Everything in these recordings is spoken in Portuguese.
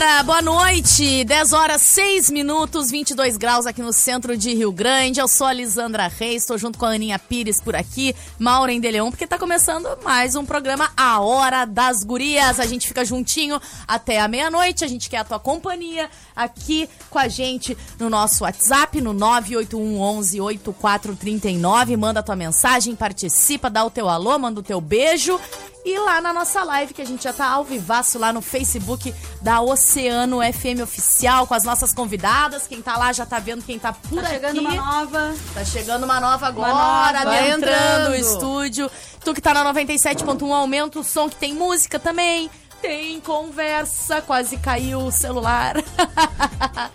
Aí, Boa noite. 10 horas 6 minutos, 22 graus aqui no centro de Rio Grande. Eu sou a Lisandra Reis, estou junto com a Aninha Pires por aqui, Maureen de porque tá começando mais um programa A Hora das Gurias. A gente fica juntinho até a meia-noite. A gente quer a tua companhia aqui com a gente no nosso WhatsApp, no 981118439. Manda a tua mensagem, participa, dá o teu alô, manda o teu beijo. E lá na nossa live, que a gente já tá ao vivaço lá no Facebook da Oceano FM Oficial, com as nossas convidadas. Quem tá lá já tá vendo quem tá por Tá aqui. chegando uma nova. Tá chegando uma nova agora, nova. adentrando Entrando. o estúdio. Tu que tá na 97.1, aumenta o som, que tem música também. Tem conversa, quase caiu o celular.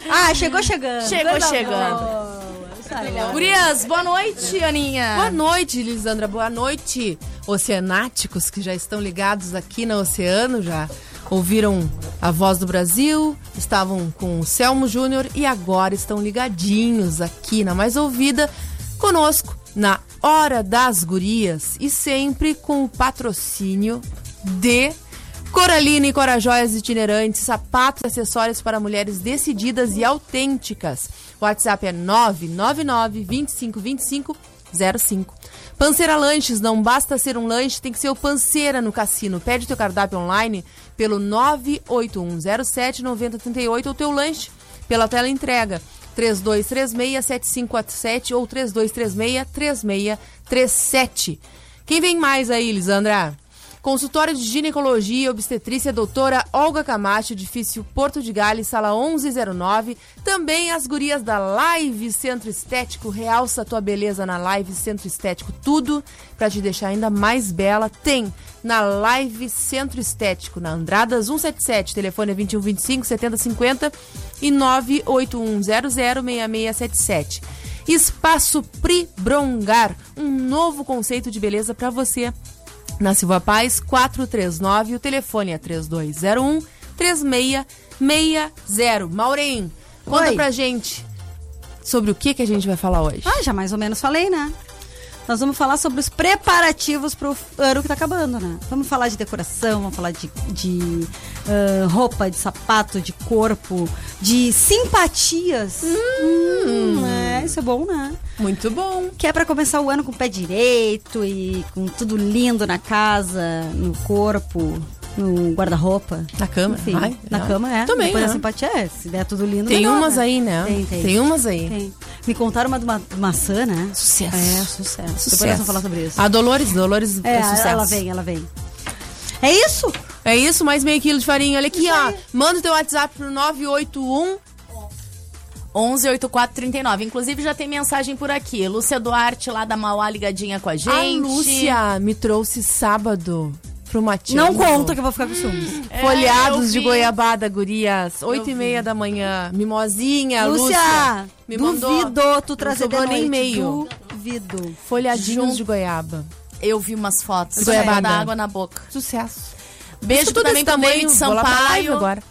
Ah, chegou chegando. Chegou Coisa chegando. boa. Gurias, boa noite, Aninha. Boa noite, Lisandra. Boa noite, oceanáticos que já estão ligados aqui na Oceano, já ouviram a voz do Brasil, estavam com o Selmo Júnior e agora estão ligadinhos aqui na mais ouvida conosco na Hora das Gurias e sempre com o patrocínio de Coralina e Corajóias itinerantes, sapatos e acessórios para mulheres decididas e autênticas. O WhatsApp é 999 25 25 05. Panceira Lanches, não basta ser um lanche, tem que ser o Panceira no cassino. Pede teu cardápio online pelo 98107 9038 ou teu lanche pela tela entrega 3236-7547 ou 3236-3637. Quem vem mais aí, Lisandra? Consultório de Ginecologia e Obstetrícia Doutora Olga Camacho, edifício Porto de Gales, sala 1109. Também as gurias da Live Centro Estético. Realça tua beleza na Live Centro Estético. Tudo para te deixar ainda mais bela. Tem na Live Centro Estético, na Andradas 177, telefone é 2125 7050 e 981006677. Espaço Pri Brongar, um novo conceito de beleza para você. Na Silva Paz 439, o telefone é 3201 3660. Maureen, conta Oi. pra gente sobre o que, que a gente vai falar hoje. Ah, já mais ou menos falei, né? Nós vamos falar sobre os preparativos pro ano que tá acabando, né? Vamos falar de decoração, vamos falar de, de ah, roupa, de sapato, de corpo, de simpatias. Hum, é, isso é bom, né? Muito bom. Que é pra começar o ano com o pé direito e com tudo lindo na casa, no corpo, no guarda-roupa. Na cama? Enfim, Ai, na não. cama é. Também, Depois né? da simpatia é. Se der tudo lindo, Tem melhor, umas né? aí, né? Tem, tem. Tem umas aí. Tem. Me contaram uma de uma maçã, né? Sucesso. É, sucesso. Depois Sucesso. nós vamos falar sobre isso. A Dolores, Dolores é, é sucesso. ela vem, ela vem. É isso? É isso, mais meio quilo de farinha. Olha aqui, Isso ó. aí. Manda o teu WhatsApp pro 981 118439. Inclusive já tem mensagem por aqui. Lúcia Duarte lá da Mauá ligadinha com a gente. A Lúcia me trouxe sábado pro Matinho. Não conta que eu vou ficar com ciúmes. É, de goiabada, gurias. Oito e meia da manhã. Mimosinha, Lúcia. Lúcia, me duvido mandou. tu trazer de nem noite. meio. Duvido. Folhadinhos Junto. de goiaba. Eu vi umas fotos. Goiabada. Dá água na boca. Sucesso. Beijo também pro David tamanho, vou lá pra live Sampaio. agora.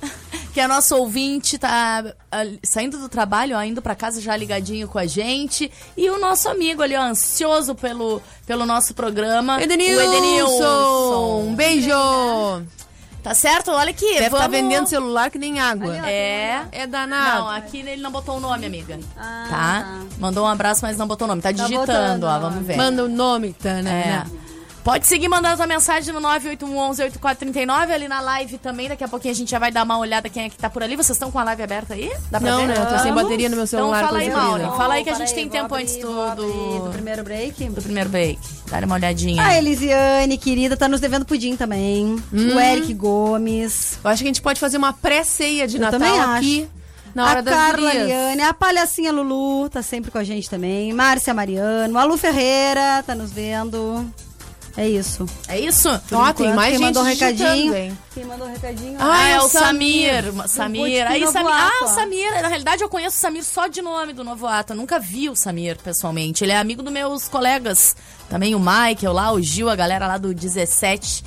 Que é nosso ouvinte, tá ah, saindo do trabalho, ó, indo pra casa já ligadinho com a gente. E o nosso amigo ali, ó, ansioso pelo, pelo nosso programa. Edenilson. O Edenilson. Um beijo. Tá certo? Olha aqui. Deve estar vamos... vendendo celular que nem água. É. É danado. Não, aqui ele não botou o nome, amiga. Ah, tá? tá. Mandou um abraço, mas não botou o nome. Tá digitando, botando, ó, vamos ver. Manda o nome. Tanana. É. Pode seguir mandando a mensagem no 981118439 ali na live também. Daqui a pouquinho a gente já vai dar uma olhada quem é que tá por ali. Vocês estão com a live aberta aí? Dá pra Não, ver? né? Eu tô sem bateria no meu celular. Então fala aí, Mauro. Fala aí que a gente Peraí, tem tempo abrir, antes do, do, do primeiro break. do primeiro break. Dá uma olhadinha. A Elisiane, querida, tá nos devendo pudim também. Hum. O Eric Gomes. Eu acho que a gente pode fazer uma pré-ceia de Eu Natal também acho. aqui na hora a das Carla gurias. Liane, a Palhacinha Lulu, tá sempre com a gente também. Márcia Mariano, a Lu Ferreira, tá nos vendo. É isso. É isso? Ó, tem mais quem gente mandou um digitando, recadinho. hein? Quem mandou um recadinho? Ah, Ah, é é o Samir. Samir. Samir. Aí, Samir. Ah, o. Samir. Na realidade, eu conheço o Samir só de nome do Novo Ato. Eu nunca vi o Samir pessoalmente. Ele é amigo dos meus colegas. Também o Michael lá, o Gil, a galera lá do 17.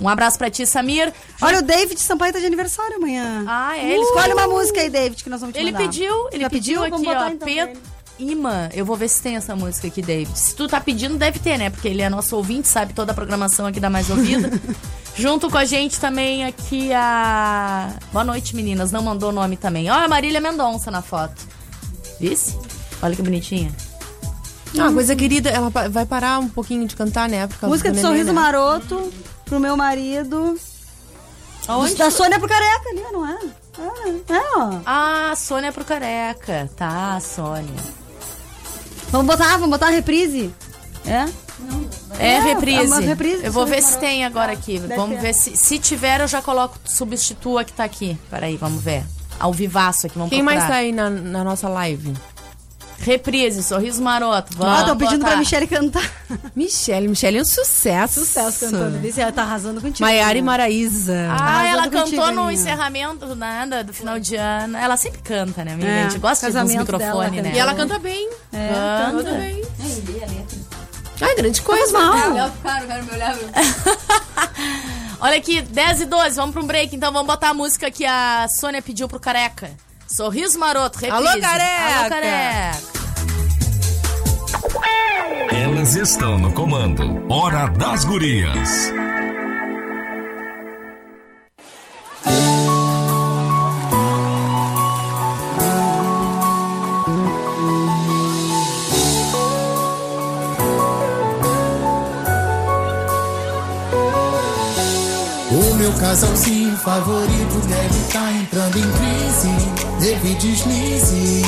Um abraço pra ti, Samir. Olha, o David Sampaio tá de aniversário amanhã. Ah, é? Ele Escolhe escolheu- uma música aí, David, que nós vamos te Ele mandar. pediu, ele Já pediu, Vamos aqui, ó. então pra Pe- ele. Imã, eu vou ver se tem essa música aqui, David. Se tu tá pedindo, deve ter, né? Porque ele é nosso ouvinte, sabe toda a programação aqui da Mais Ouvida. Junto com a gente também aqui a. Boa noite, meninas. Não mandou nome também. Olha a Marília Mendonça na foto. Vice? Olha que bonitinha. Ah, coisa querida, ela vai parar um pouquinho de cantar, né? Por causa Música do Sorriso né? Maroto pro meu marido. Aonde? Da Sônia pro Careca ali, não é? É, é, ó. Ah, Sônia pro careca. Tá, Sônia. Vamos botar, vamos botar a reprise? É? É, É, reprise. é uma reprise Eu vou ver se tem agora aqui. Deve vamos ver se. Se tiver, eu já coloco, substitua a que tá aqui. Peraí, vamos ver. Ao vivaço aqui, vamos Quem mais procurar. tá aí na, na nossa live? Reprise, Sorriso Maroto. Vamos Ah, estão pedindo botar. pra Michelle cantar. Michelle. Michelle é um sucesso. Sucesso cantando. Alice, Ela tá arrasando contigo. Maiara e né? Maraísa. Ah, ela contigo, cantou no Aninha. encerramento nada, do final de ano. Ela sempre canta, né, amiga? É, a gente gosta de uns microfones, dela, né? E ela canta bem. É, Canta. Canta bem. Ai, grande coisa. mal. Olha aqui, 10 e 12, vamos pra um break, então vamos botar a música que a Sônia pediu pro Careca. Sorriso Maroto, reprise. Alô, Careca! Alô, Careca! Elas estão no comando. Hora das Gurias. Casalzinho favorito deve estar entrando em crise. Teve deslize.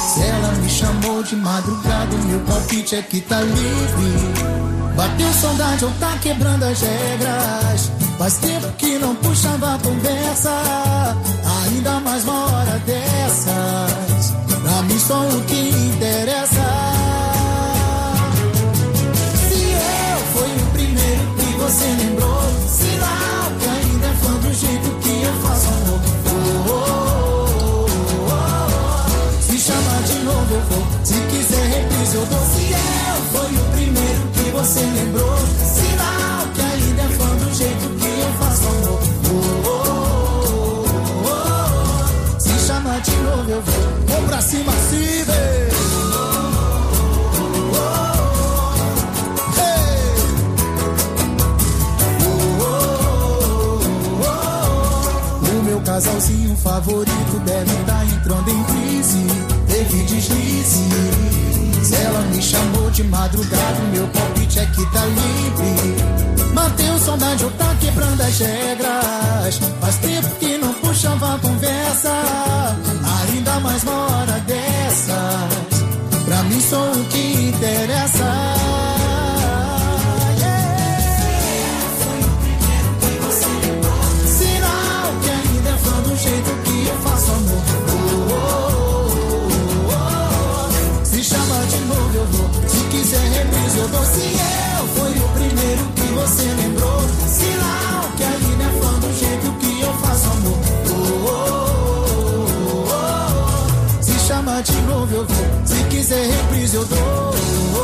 Se ela me chamou de madrugada, meu palpite é que tá livre. Bateu saudade ou tá quebrando as regras. Faz tempo que não puxava a conversa. Ainda mais uma hora dessas. Pra mim só o que interessa. Se eu fui o primeiro que você lembrou, favorito deve estar entrando em crise. Teve deslize. Se ela me chamou de madrugada, o meu palpite é que tá livre. Mantém saudade ou tá quebrando as regras. Faz tempo que não puxava a conversa. Ainda mais uma hora dessas. Pra mim só o que interessa. Vou. Se quiser reprise eu dou.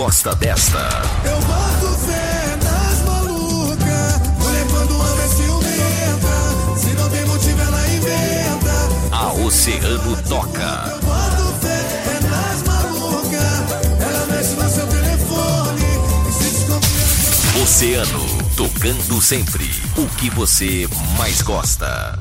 Gosta desta. Eu boto fé nas malucas. Mulher quando ama é ciumenta. Se não tem motivo, ela inventa. A Oceano toca. Eu boto fé nas malucas. Ela mexe no seu telefone. E se desconfia. Oceano, tocando sempre o que você mais gosta.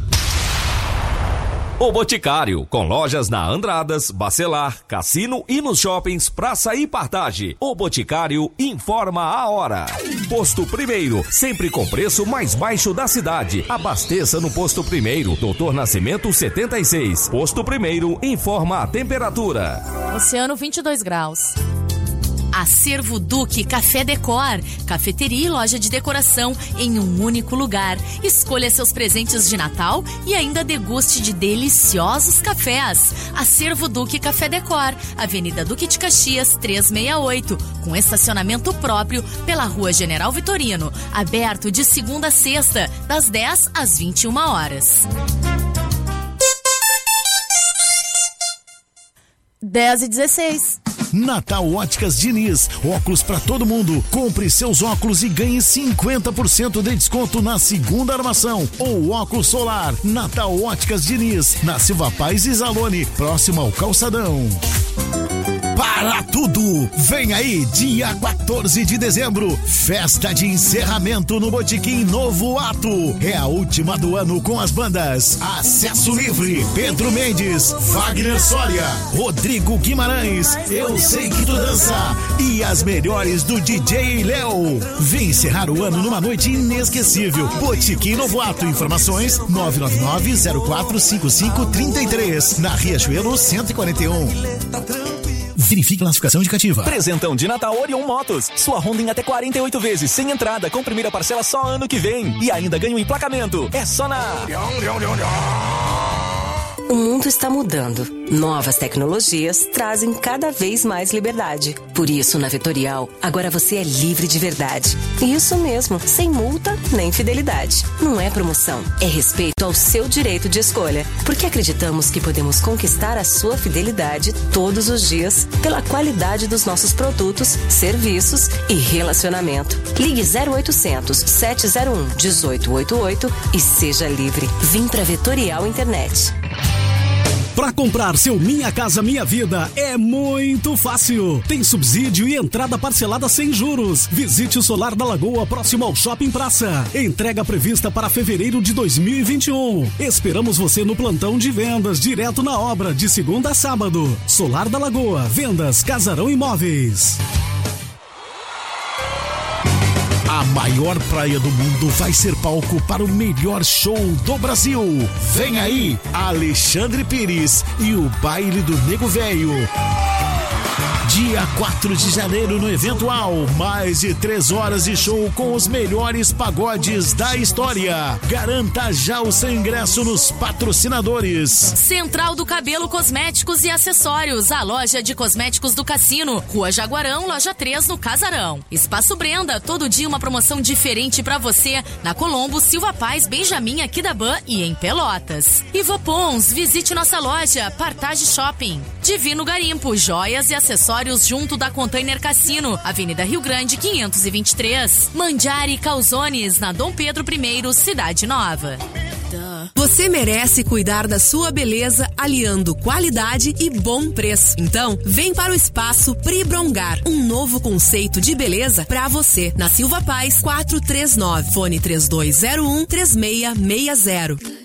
O Boticário, com lojas na Andradas, Bacelar, Cassino e nos shoppings Praça e Partage. O Boticário informa a hora. Posto Primeiro, sempre com preço mais baixo da cidade. Abasteça no Posto Primeiro, Doutor Nascimento 76. Posto Primeiro informa a temperatura. Oceano 22 graus. Acervo Duque Café Decor, cafeteria e loja de decoração em um único lugar. Escolha seus presentes de Natal e ainda deguste de deliciosos cafés. Acervo Duque Café Decor, Avenida Duque de Caxias 368, com estacionamento próprio pela Rua General Vitorino, aberto de segunda a sexta, das 10 às 21 horas. 10 e 16. Natal Óticas Diniz, óculos para todo mundo. Compre seus óculos e ganhe 50% de desconto na segunda armação ou óculos solar. Natal Óticas Diniz, na Silva Paz e Zalone, próximo ao Calçadão. Para tudo! Vem aí, dia 14 de dezembro, festa de encerramento no Botequim Novo Ato. É a última do ano com as bandas Acesso Livre, Pedro Mendes, Wagner Soria, Rodrigo Guimarães, Eu Sei Que Tu Dança e as melhores do DJ Léo. Vem encerrar o ano numa noite inesquecível. Botequim Novo Ato, informações 999-045533, na Riachuelo 141. Verifique classificação indicativa. Presentão de Natal Orion Motos. Sua Honda em até 48 vezes, sem entrada, com primeira parcela só ano que vem. E ainda ganha um emplacamento. É só na. O mundo está mudando. Novas tecnologias trazem cada vez mais liberdade. Por isso, na Vetorial, agora você é livre de verdade. Isso mesmo, sem multa nem fidelidade. Não é promoção, é respeito ao seu direito de escolha. Porque acreditamos que podemos conquistar a sua fidelidade todos os dias pela qualidade dos nossos produtos, serviços e relacionamento. Ligue 0800 701 1888 e seja livre. Vim pra Vetorial Internet. Para comprar seu Minha Casa Minha Vida é muito fácil. Tem subsídio e entrada parcelada sem juros. Visite o Solar da Lagoa próximo ao Shopping Praça. Entrega prevista para fevereiro de 2021. Esperamos você no plantão de vendas direto na obra de segunda a sábado. Solar da Lagoa, vendas Casarão Imóveis. Maior praia do mundo vai ser palco para o melhor show do Brasil. Vem aí, Alexandre Pires e o baile do Nego Velho. Dia 4 de janeiro no Eventual, mais de três horas de show com os melhores pagodes da história. Garanta já o seu ingresso nos patrocinadores. Central do Cabelo Cosméticos e Acessórios, a loja de cosméticos do Cassino. Rua Jaguarão, loja 3 no Casarão. Espaço Brenda, todo dia uma promoção diferente pra você na Colombo, Silva Paz, Benjamin, Aquidaban e em Pelotas. Ivopons, visite nossa loja, Partage Shopping. Divino Garimpo, joias e acessórios junto da Container Cassino, Avenida Rio Grande 523. Mandiari Calzones, na Dom Pedro I, Cidade Nova. Você merece cuidar da sua beleza aliando qualidade e bom preço. Então, vem para o espaço Pribrongar, um novo conceito de beleza para você. Na Silva Paz 439, fone 3201 3660.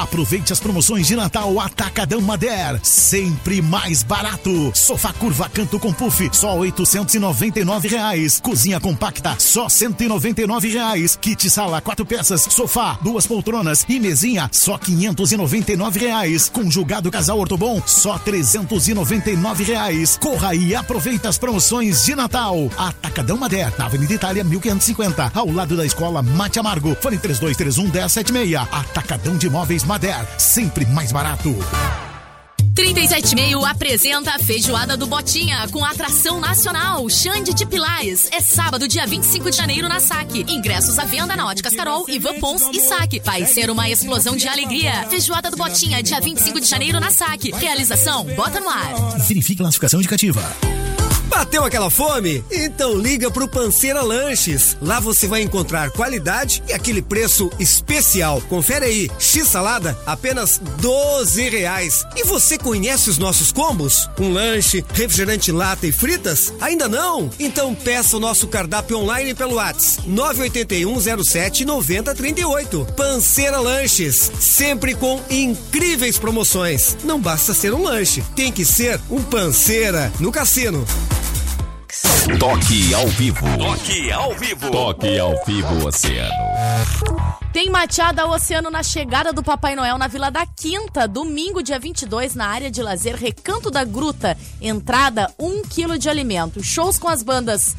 Aproveite as promoções de Natal Atacadão Mader, sempre mais barato. Sofá curva canto com puff, só 899 reais. Cozinha compacta, só 199 reais. Kit sala quatro peças, sofá, duas poltronas e mesinha, só 599 reais. Conjugado casal ortobon, só 399 reais. Corra e aproveita as promoções de Natal. Atacadão Mader, Avenida Itália 1550, ao lado da Escola Mate Amargo. Fone 3231 1076. Atacadão de Móveis Mader, sempre mais barato. 376 apresenta a Feijoada do Botinha com atração nacional Xande de Pilares. É sábado, dia 25 de janeiro na SAC. Ingressos à venda na Óticas Carol, Ivan Pons e SAC. Vai ser uma explosão de alegria. Feijoada do Botinha, dia 25 de janeiro na SAC. Realização, bota no ar. Verifique classificação indicativa. Bateu aquela fome? Então liga pro Panceira Lanches. Lá você vai encontrar qualidade e aquele preço especial. Confere aí, X salada, apenas 12 reais. E você conhece os nossos combos? Um lanche, refrigerante lata e fritas? Ainda não? Então peça o nosso cardápio online pelo WhatsApp 98107 9038. Panceira Lanches, sempre com incríveis promoções. Não basta ser um lanche, tem que ser um panceira no cassino. Toque ao vivo. Toque ao vivo. Toque ao vivo Oceano. Tem mateada ao oceano na chegada do Papai Noel na Vila da Quinta, domingo, dia 22, na área de lazer Recanto da Gruta. Entrada, 1 quilo de alimento. Shows com as bandas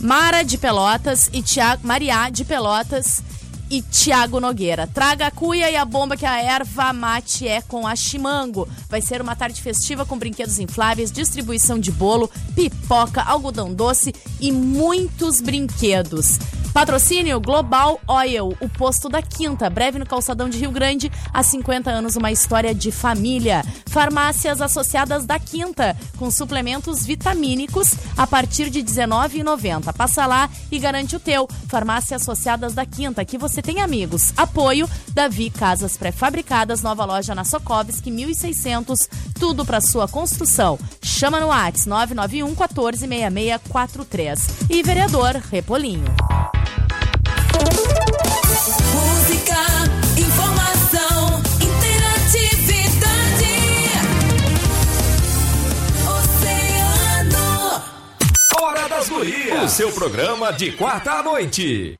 Mara de Pelotas e Tiago, Mariá de Pelotas e Tiago Nogueira. Traga a cuia e a bomba que a erva mate é com a Chimango. Vai ser uma tarde festiva com brinquedos infláveis, distribuição de bolo, pipoca, algodão doce e muitos brinquedos. Patrocínio Global Oil, o posto da Quinta, breve no calçadão de Rio Grande, há 50 anos uma história de família. Farmácias associadas da Quinta, com suplementos vitamínicos a partir de R$19,90. Passa lá e garante o teu. Farmácia Associadas da Quinta, que você tem amigos. Apoio Davi Casas Pré-Fabricadas, nova loja na Sokovski, 1600, tudo para sua construção. Chama no Whats 991 14 6643. E vereador Repolinho. Seu programa de quarta à noite.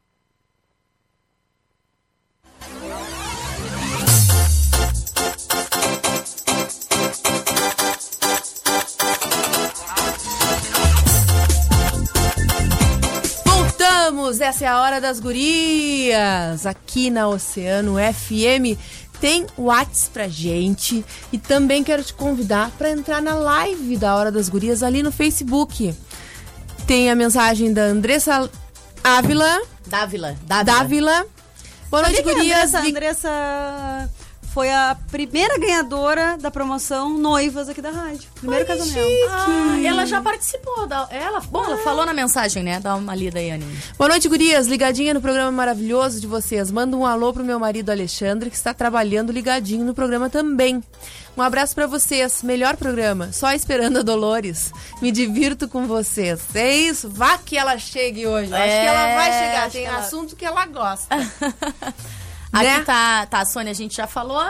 Voltamos! Essa é a hora das gurias aqui na Oceano FM. Tem Whats pra gente e também quero te convidar para entrar na live da Hora das Gurias ali no Facebook. Tem a mensagem da Andressa Ávila. Dávila. Dávila. Boa noite, Sabia que a gurias. Andressa, Andressa foi a primeira ganhadora da promoção Noivas aqui da rádio. Primeiro casamento. Ah, ela já participou. Da, ela, bom, ela falou na mensagem, né? Dá uma lida aí, Aninha. Boa noite, gurias. Ligadinha no programa maravilhoso de vocês. Manda um alô pro meu marido Alexandre, que está trabalhando ligadinho no programa também. Um abraço pra vocês. Melhor programa. Só esperando a Dolores. Me divirto com vocês. É isso. Vá que ela chegue hoje. Acho que ela vai chegar. Tem ela- assunto que ela gosta. Aqui Né? tá, tá a Sônia, a gente já falou.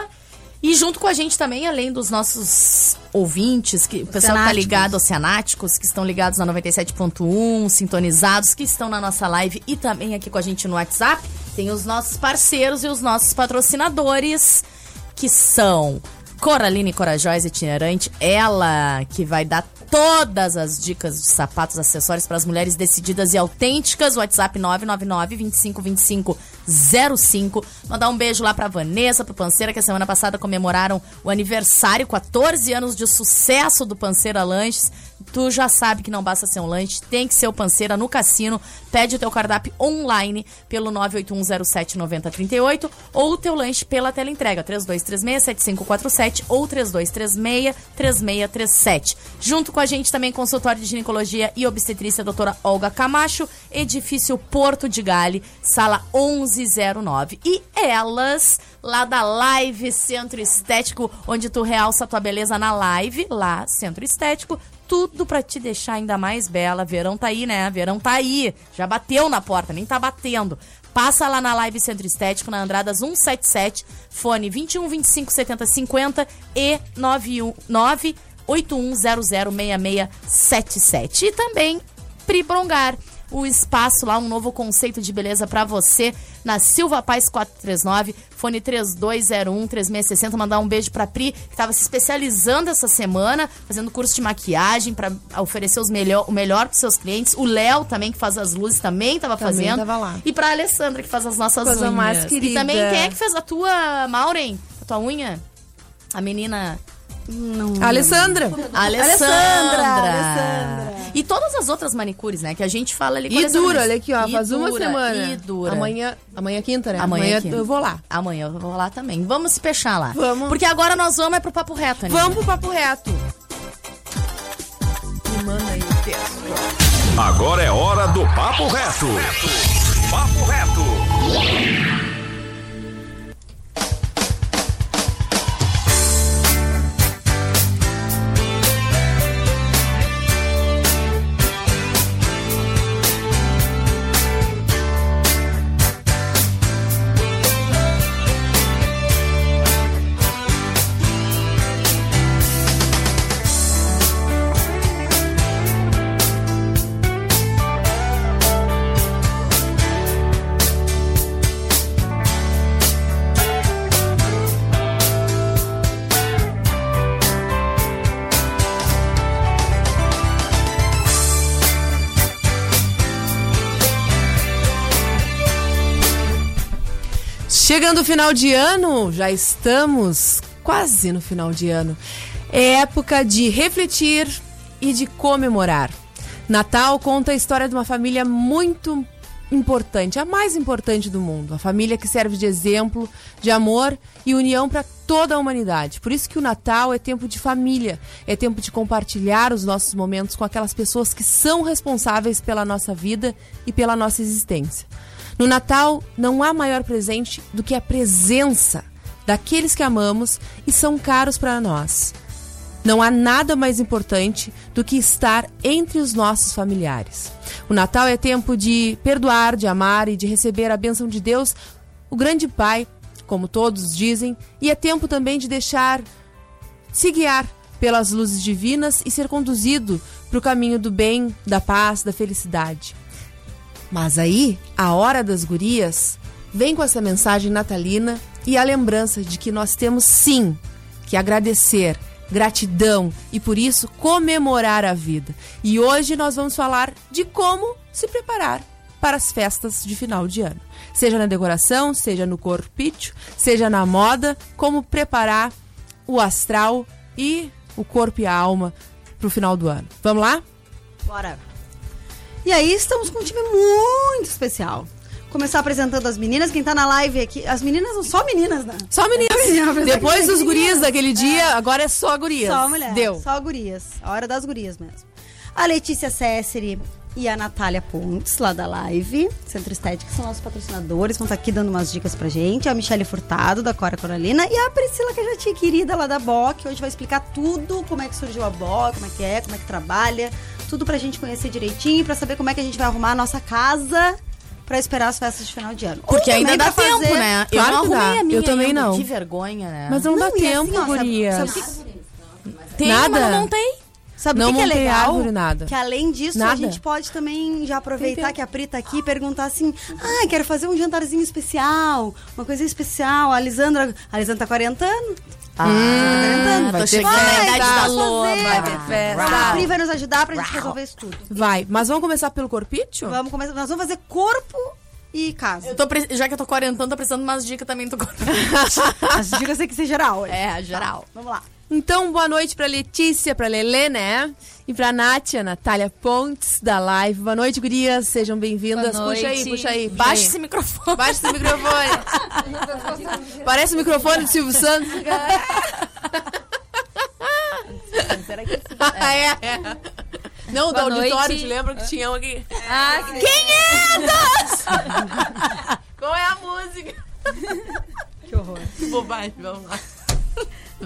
E junto com a gente também, além dos nossos ouvintes, que, o pessoal que tá ligado, oceanáticos, que estão ligados na 97.1, sintonizados, que estão na nossa live e também aqui com a gente no WhatsApp, tem os nossos parceiros e os nossos patrocinadores, que são Coraline Corajosa Itinerante, ela que vai dar todas as dicas de sapatos, acessórios para as mulheres decididas e autênticas. WhatsApp 999 25 25 05. Mandar um beijo lá pra Vanessa, pro Panceira, que a semana passada comemoraram o aniversário, 14 anos de sucesso do Panceira Lanches. Tu já sabe que não basta ser um lanche, tem que ser o Panceira no cassino. Pede o teu cardápio online pelo 981079038 ou o teu lanche pela tela entrega 3236-7547 ou 3236-3637. Junto com a gente também consultório de ginecologia e obstetrícia doutora Olga Camacho, edifício Porto de Gale, sala 1109. E elas, lá da Live Centro Estético, onde tu realça tua beleza na live, lá, Centro Estético, tudo pra te deixar ainda mais bela. Verão tá aí, né? Verão tá aí. Já bateu na porta, nem tá batendo. Passa lá na Live Centro Estético, na Andradas 177, fone 21 25 70 50 e 919 81006677. E também Pri Brongar, o espaço lá, um novo conceito de beleza pra você, na Silva Paz 439, fone 3201-3660. Mandar um beijo pra Pri, que tava se especializando essa semana, fazendo curso de maquiagem pra oferecer os melhor, o melhor pros seus clientes. O Léo também, que faz as luzes, também tava Também fazendo. tava lá. E pra Alessandra, que faz as nossas Coisa unhas. mais E também, quem é que fez a tua, Maureen? A tua unha? A menina... Não. Alessandra. Alessandra. Alessandra. E todas as outras manicures, né? Que a gente fala ali E dura, olha aqui, ó. E Faz uma dura, semana. E dura. Amanhã, amanhã é quinta, né? Amanhã, é quinta. eu vou lá. Amanhã eu vou lá também. Vamos se fechar lá. Vamos. Porque agora nós vamos é pro papo reto, né? Vamos pro papo reto. Me manda aí o texto. Agora é hora do Papo Reto. Papo Reto. Chegando o final de ano, já estamos quase no final de ano. É época de refletir e de comemorar. Natal conta a história de uma família muito importante, a mais importante do mundo. A família que serve de exemplo, de amor e união para toda a humanidade. Por isso que o Natal é tempo de família, é tempo de compartilhar os nossos momentos com aquelas pessoas que são responsáveis pela nossa vida e pela nossa existência. No Natal, não há maior presente do que a presença daqueles que amamos e são caros para nós. Não há nada mais importante do que estar entre os nossos familiares. O Natal é tempo de perdoar, de amar e de receber a bênção de Deus, o grande Pai, como todos dizem, e é tempo também de deixar se guiar pelas luzes divinas e ser conduzido para o caminho do bem, da paz, da felicidade. Mas aí, a hora das gurias vem com essa mensagem natalina e a lembrança de que nós temos sim que agradecer, gratidão e por isso comemorar a vida. E hoje nós vamos falar de como se preparar para as festas de final de ano. Seja na decoração, seja no corpício, seja na moda, como preparar o astral e o corpo e a alma para o final do ano. Vamos lá? Bora. E aí estamos com um time muito especial. Começar apresentando as meninas, quem tá na live aqui. As meninas são só meninas, né? Só meninas. Depois dos gurias daquele dia, agora é só gurias. Só mulher. Deu. Só gurias. A hora das gurias mesmo. A Letícia Cesseri e a Natália Pontes, lá da live. Centro Estética, são nossos patrocinadores. Vão estar aqui dando umas dicas pra gente. A Michelle Furtado, da Cora Coralina. E a Priscila, que é já tinha querida lá da BOC. Hoje vai explicar tudo, como é que surgiu a BOC, como é que é, como é que trabalha. Tudo pra gente conhecer direitinho, pra saber como é que a gente vai arrumar a nossa casa pra esperar as festas de final de ano. Porque ainda dá pra tempo, fazer- né? Claro eu não que dá. arrumei a minha Eu também ainda. não. Que vergonha, né? Mas não, dá Não, e assim, tempo, ó, sabe- gurias. sabe que- Tem, Nada? não montei. Sabe o que, que é legal? árvore, nada. Que além disso, a Nada. gente pode também já aproveitar tempo. que a Pri tá aqui e perguntar assim: ah, quero fazer um jantarzinho especial, uma coisa especial. A Lisandra, a Lisandra tá 40 anos. Ah, tá 40 anos. vai tô ter chegando na festa. fazer. Vai ter festa. A Pri vai nos ajudar pra gente resolver isso tudo. Vai, mas vamos começar pelo corpício? Vamos começar, nós vamos fazer corpo e casa. Eu tô, pre- já que eu tô quarentando, tô precisando de umas dicas também do corpo. As dicas tem que ser geral. hoje. É, geral. Vamos lá. Então, boa noite pra Letícia, pra Lelê, né? E pra Nátia, Natália Pontes, da live. Boa noite, gurias. Sejam bem-vindas. Puxa aí, puxa aí. puxa Baixa aí. esse microfone. Baixa esse microfone. Parece o microfone do Silvio Santos. Ah, é, é. Não, do Boa auditório, noite. te lembra que tinha um aqui. Ah, que... 500! Qual é a música? Que horror. Que bobagem, vamos lá.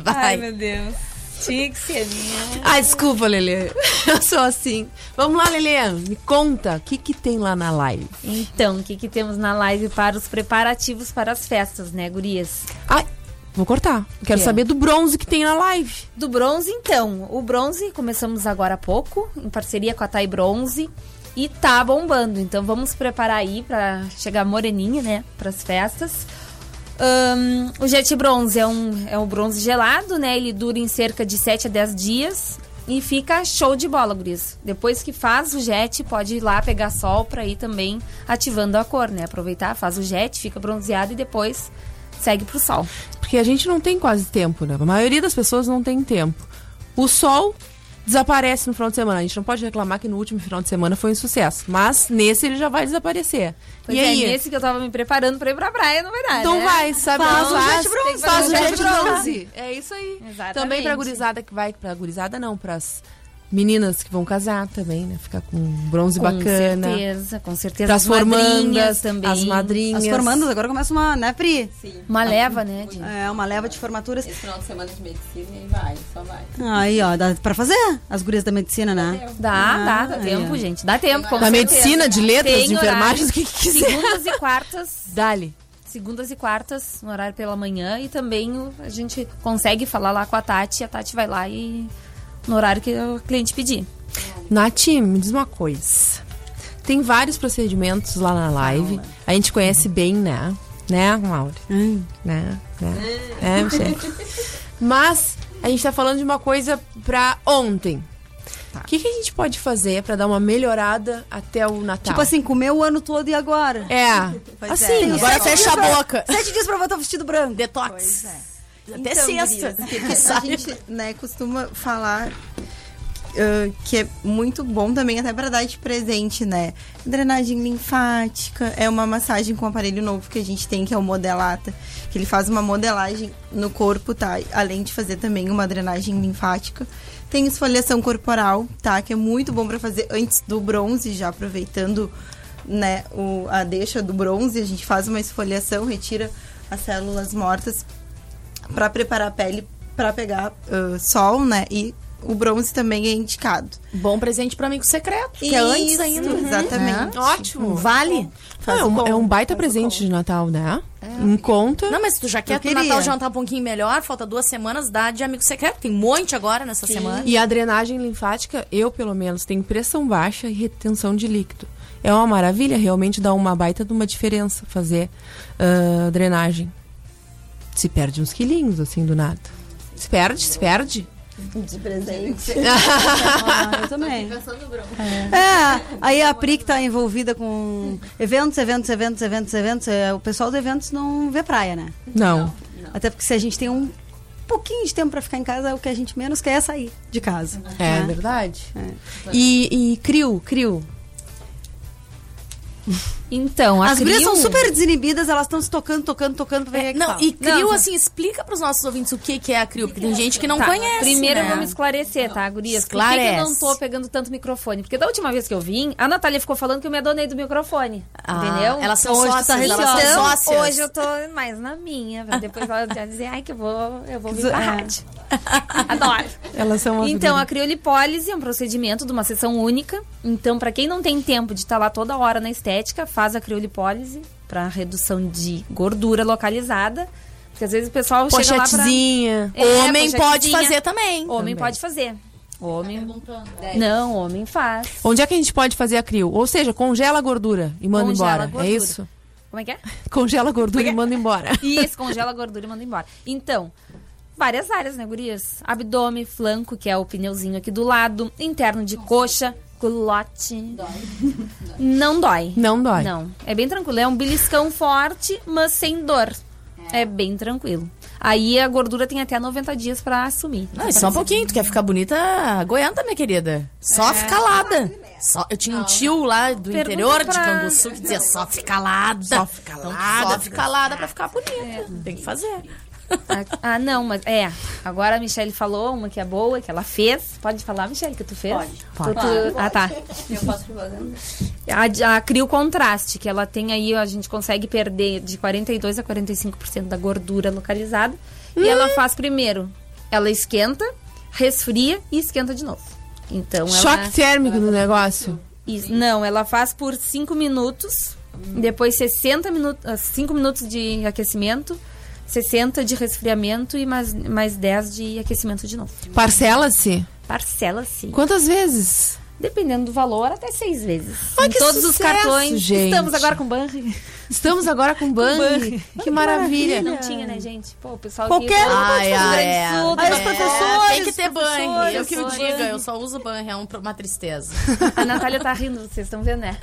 Ai, meu Deus. Tinha que ser minha. Ah, desculpa, Lelê. Eu sou assim. Vamos lá, Lelê. Me conta, o que que tem lá na live? Então, o que, que temos na live para os preparativos para as festas, né, gurias? Ai, vou cortar. Quero quê? saber do bronze que tem na live. Do bronze, então. O bronze começamos agora há pouco, em parceria com a Thay Bronze. E tá bombando. Então vamos preparar aí para chegar moreninha, né? Para as festas. Ahn, o jet bronze é um, é um bronze gelado, né? Ele dura em cerca de 7 a 10 dias. E fica show de bola, guris. Depois que faz o jet, pode ir lá pegar sol pra ir também ativando a cor, né? Aproveitar, faz o jet, fica bronzeado e depois segue pro sol. Porque a gente não tem quase tempo, né? A maioria das pessoas não tem tempo. O sol desaparece no final de semana. A gente não pode reclamar que no último final de semana foi um sucesso. Mas nesse ele já vai desaparecer. Pois e é, aí? nesse que eu tava me preparando pra ir pra praia, não vai dar, Não né? vai, sabe? Faz faz, jet bronze. Faz o jet bronze. É isso aí. Exatamente. Também pra gurizada que vai, pra gurizada não, pras meninas que vão casar também, né? Ficar com bronze Com bacana. certeza, com certeza. As madrinhas formandas também. As madrinhas. As formandas agora começa uma, né, Pri? Uma leva, né? de- É, uma leva de formaturas. Esse final de semana de medicina e vai, só vai. Aí, ó, dá pra fazer as gurias da medicina, né? Dá, dá, dá aí, tempo, ó. gente. Dá tempo, com Da certeza. medicina, de letras, Tem de enfermagem, o que que quiser. Segundas e quartas. Dali. Segundas e quartas, no horário pela manhã. E também a gente consegue falar lá com a Tati. A Tati vai lá e no horário que o cliente pedir. Nath, me diz uma coisa. Tem vários procedimentos lá na live. A gente conhece bem, né? Né, Mauro? Hum. Né? né? É, Michelle. Mas a gente tá falando de uma coisa pra ontem. Tá. O que, que a gente pode fazer pra dar uma melhorada até o Natal? Tipo assim, comer o ano todo e agora? É. Pois assim, é. Agora fecha a boca. Sete dias pra botar o vestido branco. Detox. Até Então, sexta. gurias, a gente né, costuma falar ah, que é muito bom também até para dar de presente, né? Drenagem linfática, é uma massagem com um aparelho novo que a gente tem, que é o Modelata, que ele faz uma modelagem no corpo, tá? Além de fazer também uma drenagem linfática. Tem esfoliação corporal, tá? Que é muito bom para fazer antes do bronze, já aproveitando né, o, a deixa do bronze, a gente faz uma esfoliação, retira as células mortas para preparar a pele para pegar ah, sol, né? E o bronze também é indicado. Bom presente pra amigo secreto, que é antes Isso, ainda. exatamente. É. Ótimo. Vale. É, um, é um baita presente de Natal, né? Em conta. Não, mas tu já quer que o queria. Natal já tá um pouquinho melhor, falta duas semanas, dá de amigo secreto. Tem um monte agora nessa semana. E a drenagem linfática, eu pelo menos, tenho pressão baixa e retenção de líquido. É uma maravilha, realmente dá uma baita de uma diferença fazer ah, drenagem. Se perde uns quilinhos, assim, do nada. Se perde, se perde. De presente. Ah, eu também. É, aí a Pri que tá envolvida com eventos, eventos, eventos, eventos, eventos. é, o pessoal dos eventos não vê praia, né? Não. Até porque se a gente tem um pouquinho de tempo pra ficar em casa, o que a gente menos quer é sair de casa. É né? verdade. E, e crio, crio. Então, a As gurias Crio- são super desinibidas, elas estão se tocando, tocando, tocando pra ver É, que não, fala. e Crio, Não, assim, explica pros nossos ouvintes o que, que é a Crio, porque tem gente que não Tá, conhece. Primeiro né? vamos esclarecer, tá, gurias? Por que, que eu não tô pegando tanto microfone? Porque da última vez que eu vim, a Natália ficou falando que eu me adonei do microfone. Ah, entendeu? elas são Então hoje tu sócias, tá elas são Então, sócias. hoje eu tô mais na minha, depois ela já dizer, ai, que eu vou, eu vou vir pra É. rádio. Adoro. Elas são uma Então, a criolipólise é um procedimento de uma sessão única. Então, pra quem não tem tempo de estar lá toda hora na estética, faz a criolipólise para redução de gordura localizada. Porque às vezes o pessoal chega lá pra... Pochetezinha. É, Homem pode pochetezinha. fazer também. Homem Também. pode fazer. Homem. Não, homem faz. Onde é que a gente pode fazer a crio? Ou seja, congela a gordura e manda Congela embora. a gordura. É isso? Como é que é? Congela a gordura e manda embora. Isso, congela a gordura e manda embora. Então, várias áreas, né, gurias? Abdômen, flanco, que é o pneuzinho aqui do lado, interno de coxa, culote. Não dói. Não dói. Não. É bem tranquilo. É um beliscão forte, mas sem dor. É, bem tranquilo. Aí a gordura tem até 90 dias pra assumir. Não, e só um pouquinho, tu quer ficar bonita, aguenta, minha querida. Só É. fica calada. Só, eu tinha um tio lá do Pergunta interior de pra- Canguçu que dizia só fica calada. Só fica calada. só fica calada pra ficar bonita. Tem que fazer. Ah, não, mas é. Agora a Michelle falou uma que é boa, que ela fez. Pode falar, Michelle, que tu fez? Pode. Tu- tu- Ah, tá. Eu posso? A, a Crio Contraste, que ela tem aí, a gente consegue perder de 42% a 45% da gordura localizada. E ela faz primeiro, ela esquenta, resfria e esquenta de novo. Então ela. Choque térmico no negócio. Isso, não, ela faz por 5 minutos, depois 60 minutos, 5 minutos de aquecimento, 60 de resfriamento e mais, mais 10 de aquecimento de novo. Parcela-se? Parcela-se. Quantas vezes? Dependendo do valor, até seis vezes. Ai, em que todos os sucesso, cartões. gente. Estamos agora com Banri. Estamos agora com Bang. Que maravilha. Não tinha, né, gente? Pô, o pessoal Qualquer aqui... um Ai, pode fazer. ai, Grande é. Sul, Aí os professores, Tem que ter banho. professores, Eu que professores. diga, eu só uso banho, é um- uma tristeza. A Natália tá rindo, vocês estão vendo, né?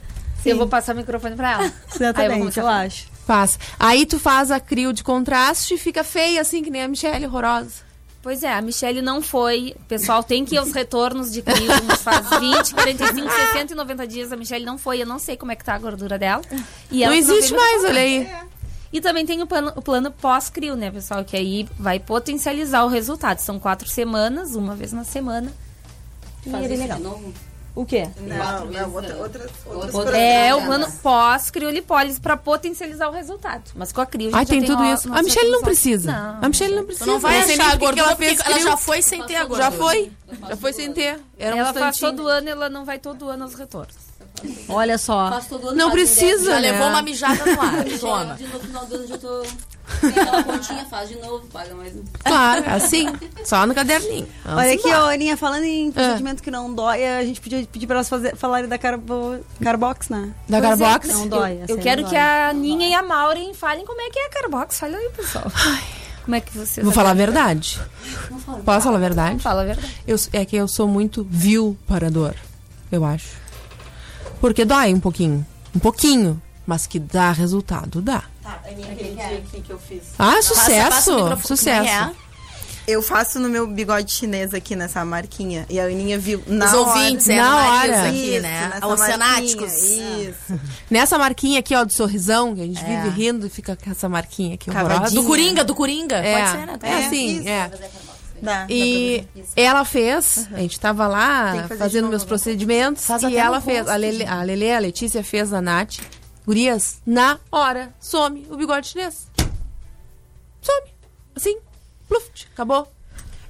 Eu vou passar o microfone pra ela. Aí eu vou Exatamente, começar eu acho. Faz. Aí tu faz a crio de contraste e fica feia, assim, que nem a Michelle, horrorosa. Pois é, a Michelle não foi. Pessoal tem que ir aos retornos de crio. Faz 20, 45, 60 e 90 dias. A Michelle não foi. Eu não sei como é que tá a gordura dela. E Não ela existe mais, olha aí. E também tem o plano, o plano pós-crio, né, pessoal? Que aí vai potencializar o resultado. São quatro semanas, uma vez na semana. E ele é legal. O quê? Não, não, outra, outras, outras É, o ano pós criolipólise pra potencializar o resultado. Mas com a crio a Ai, já tem tudo ó- isso. A Michelle não precisa. Não. A Michelle não precisa. Tu não vai achar a gordura ela fez ela já foi sem ter a gordura. Já foi. Já foi sem ter. Era um ela faz instantinho. todo ano, ela não vai todo ano aos retornos. Olha só. Faz todo ano, Não faz precisa, Já né? levou uma mijada no ar. Novo, no final do ano já tô. Tem aquela continha, faz de novo, paga mais um. Claro, é assim. Só no caderninho. Vamos Olha aqui, embora. ó, Aninha, falando em procedimento que não dói, a gente podia pedir pra elas fazer, falarem da Carbo, Carbox, né? Da Pois é, Carbox? Não dói. essa Eu aí quero não que a Ninha e a Maureen falem como é que é a Carbox. Fala aí, pessoal. Como é que vocês... Vou falar a verdade. Não fala. Posso falar a verdade? Fala a verdade. Eu, é que eu sou muito vil para a dor. Eu acho. Porque dói um pouquinho. Um pouquinho. Mas que dá resultado, dá. Tá, Aninha, aquele dia aqui que eu fiz. Ah, Passa- sucesso! passa o microfone. sucesso. É? Eu faço no meu bigode chinês aqui nessa marquinha. E a Aninha viu na Os hora. ouvintes, é, Na hora. aqui, Isso, né? nessa Oceanáticos. marquinha, Isso. Nessa marquinha aqui, ó, do sorrisão, que a gente É. vive rindo e fica com essa marquinha aqui. Do Coringa, do Coringa. É, Pode ser, né? é assim, isso. é. Dá, E ela fez, a gente tava lá fazendo meus né? procedimentos Faz e até ela fez, a Lele, a Lele, a Letícia fez a Nath. Gurias, na hora, some o bigode chinês. Some. Assim, pluft, acabou.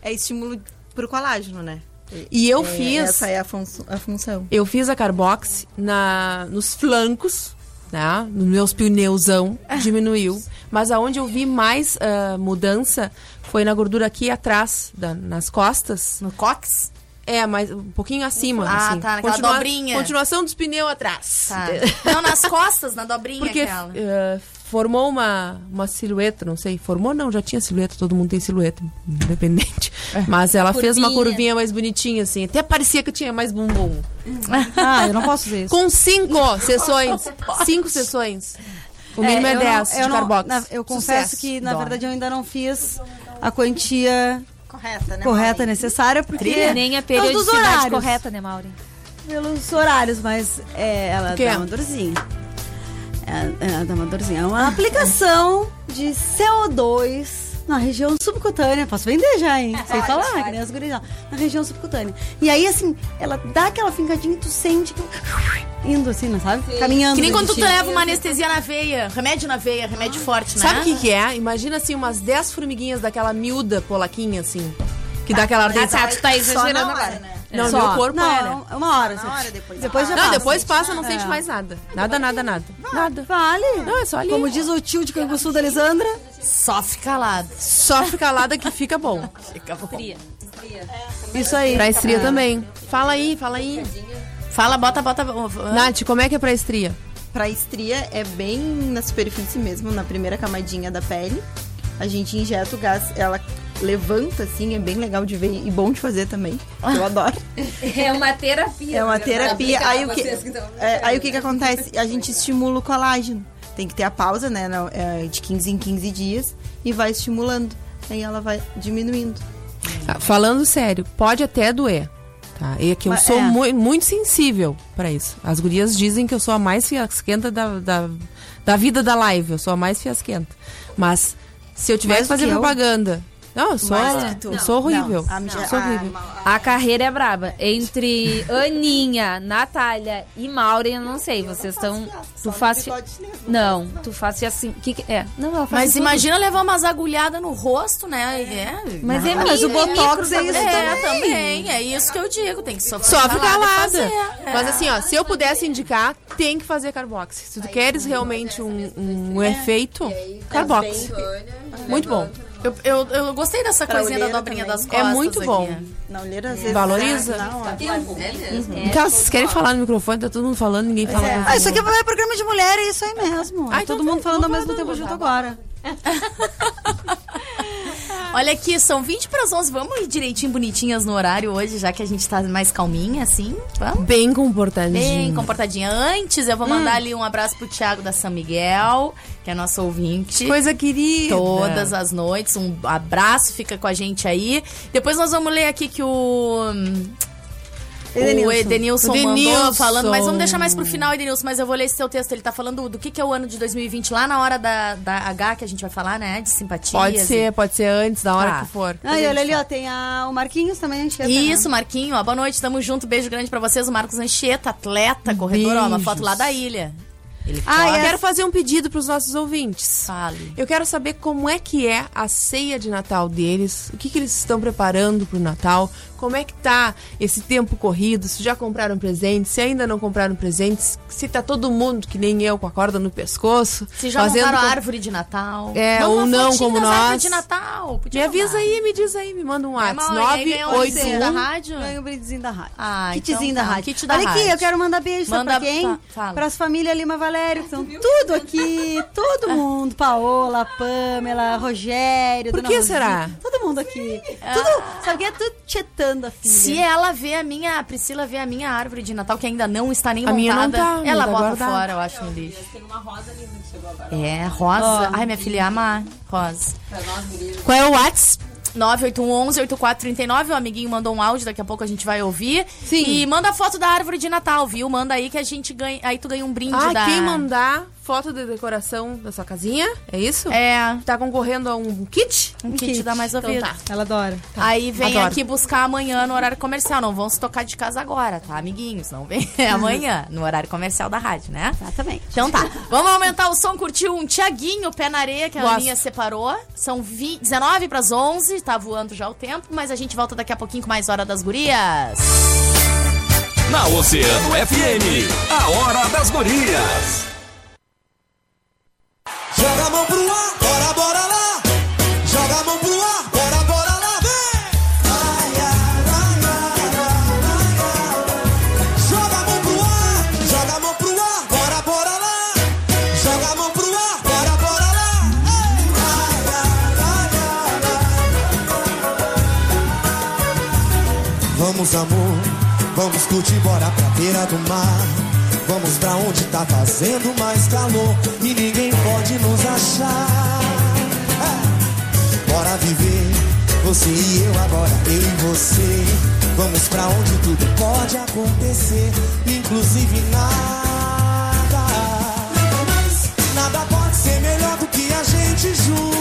É estímulo pro colágeno, né? E eu É, fiz, Essa é a, função- a função. eu fiz a Carbox na, nos flancos, né? Nos meus pneuzão, diminuiu. Mas aonde eu vi mais ah, mudança foi na gordura aqui atrás, da- nas costas. No cox? É, mas um pouquinho acima. Ah, assim. tá, naquela Continua- dobrinha. Continuação dos pneus atrás. Tá. Não, nas costas, na dobrinha Porque aquela. eh, formou uma, uma silhueta, não sei. Formou não, já tinha silhueta, todo mundo tem silhueta, independente. Mas ela fez uma Curvinha. mais bonitinha, assim. Até parecia que tinha mais bumbum. Ah, eu não posso ver isso. Com cinco sessões. Cinco sessões. O mínimo é, eu 10 não- de não- Carbox. eu confesso Sucesso. que, na Dói. verdade, eu ainda não fiz a quantia Correta, né? correta necessária, porque... Nem a por causa dos periodicidade horários. correta, né, Maureen? Pelos horários, mas é, ela dá uma dorzinha. É, ela dá uma dorzinha. É uma aplicação de CO2 na região subcutânea. Posso vender já, hein? Sem falar, que nem as gurias. Na região subcutânea. E aí, assim, ela dá aquela fincadinha e tu sente que... Indo assim, não sabe? Caminhando. Que nem quando tu leva uma anestesia na veia. Remédio na veia, remédio forte, né? Sabe o que, que é? Imagina assim, umas 10 formiguinhas daquela miúda polaquinha, assim. Que dá aquela Ah, ardência. tá, tu tá exagerando agora. né? Não, Só. meu corpo não, era. é uma hora. Assim. hora depois. Depois já Não, passa. depois passa, não É. sente mais nada. Nada, nada, nada. Nada. Vale. Não, é só ali. Como diz o tio de Canguçu da fica calado. Só fica calada que fica bom. Fica bom. Isso aí. Pra estria também. Fala aí, fala aí. Fala, bota, bota. Nath, como é que é pra estria? Pra estria é bem na superfície mesmo, na primeira camadinha da pele. A gente injeta o gás, ela levanta assim, é bem legal de ver e bom de fazer também. Eu adoro. É uma terapia. É uma né? terapia. Aí o, que, que é, aí o que que acontece? A gente estimula o colágeno. Tem que ter a pausa, né? é, de 15 em 15 dias e vai estimulando. Aí ela vai diminuindo. Ah, Falando sério, pode até doer. Tá? E que eu Mas sou é. mui- muito sensível pra isso. As gurias dizem que eu sou a mais fiasquenta da, da, da vida da live. Eu sou a mais fiasquenta. Mas se eu tivesse que fazer propaganda. Não, eu sou, Mais que tu. eu sou horrível. Não, a sou a- horrível. A carreira é braba. Entre Aninha, Natália e Maureen, eu não sei. Vocês estão. Tu faz. fi- Não, tu faz assim. Que que é? Não, ela faz Mas tudo. imagina levar umas agulhadas no rosto, né? É. Mas é Ah, mas o Botox é isso É, também. também. É isso que eu digo. Tem que sofrer Sofre calada. É. Mas assim, ó, se eu pudesse indicar, tem que fazer carbox. Se tu queres realmente um, um efeito, carbox. Muito bom. Eu, eu, eu gostei dessa Pra coisinha da dobrinha também. das É costas. muito aqui. bom. Na olheira, às vezes. Valoriza? Hora. Tempo, é mesmo. Então, vocês querem falar no microfone, tá todo mundo falando, ninguém fala. é. Ah, isso aqui é programa de mulher, é isso aí mesmo. Ah, É então todo mundo tá, falando ao mesmo tempo junto agora. Olha aqui, são 20 para as 11. Vamos ir direitinho, bonitinhas no horário hoje, já que a gente tá mais calminha, assim. Vamos? Bem comportadinho. Bem comportadinha. Antes, eu vou mandar ali um abraço pro Thiago da São Miguel, que é nosso ouvinte. Coisa querida. Todas as noites. Um abraço, fica com a gente aí. Depois nós vamos ler aqui que o. O Edenilson, O Edenilson. mandou falando, mas vamos deixar mais pro final, Edenilson, mas eu vou ler esse seu texto. Ele tá falando do que, que é o ano de 2020, lá na hora da, da H que a gente vai falar, né? De simpatia. Pode ser, pode ser antes, da hora Tá. que for. Ah, e olha ali, ó, tem a, o Marquinhos também, a Anchieta. Isso, Marquinho, ó, boa noite, tamo junto, beijo grande pra vocês. O Marcos Anchieta, atleta, corredor, ó, uma foto lá da ilha. Ele Ah, eu quero fazer um pedido pros nossos ouvintes. Fale. Eu quero saber como é que é a ceia de Natal deles, o que, que eles estão preparando pro Natal, como é que tá esse tempo corrido, se já compraram presentes, se ainda não compraram presentes, se tá todo mundo que nem eu com a corda no pescoço. Se já fazendo montaram a árvore de Natal. É, Manda ou não, como nós. de Natal. Podia Me avisa aí, me diz aí, me manda um É, WhatsApp. Um presente da 981 rádio. Ganha um brindezinho da rádio. Ah, Kitzinho então da tá, rádio. kit da Olha aqui, rádio. eu quero mandar beijo, Manda- pra quem? fa- fala. Pras famílias Lima Valério, que estão tudo aqui, todo mundo. Paola, Pamela, Rogério, Por que será? Todo mundo aqui. Tudo, sabe quem é? Tudo a filha. Se ela vê a minha, a Priscila vê a minha árvore de Natal, que ainda não está nem A minha não montada, tá, ela bota guardada. fora, eu acho, no lixo. Tem uma rosa linda que chegou agora. É, rosa. Ó. Ai, minha filha ama rosa. Pra nós, gurias. Qual é o WhatsApp? 981118439, o amiguinho mandou um áudio, daqui a pouco a gente vai ouvir. Sim. E manda a foto da árvore de Natal, viu? Manda aí que a gente ganha, aí tu ganha um brinde Ah, da... quem mandar foto de decoração da sua casinha, é isso? É, Tá concorrendo a um kit? um kit, kit. da mais Então ouvida. tá. Ela adora. Aí vem Adoro. aqui buscar amanhã no horário comercial. Não vão se tocar de casa agora, tá, amiguinhos? Não vem amanhã, no horário comercial da rádio, né? Exatamente. Então tá, vamos aumentar o som, curtiu um Tiaguinho, pé na areia, que a Gosto. Aninha separou. São 20, 19 pras 11, tá voando já o tempo, mas a gente volta daqui a pouquinho com mais Hora das Gurias. Na Oceano FM, a hora das gurias. Joga a mão pro ar, bora, bora lá. Joga a mão pro ar, bora, bora lá, vem. Joga a mão pro ar, joga a mão pro ar, bora, bora lá. Joga a mão pro ar, bora, bora lá. Ei. Vamos, amor, vamos curtir, bora pra beira do mar. Vamos pra onde tá fazendo mais calor e ninguém pode nos achar. É. Bora viver, você e eu agora, eu e você. Vamos pra onde tudo pode acontecer, inclusive nada. Nada pode ser melhor do que a gente junto.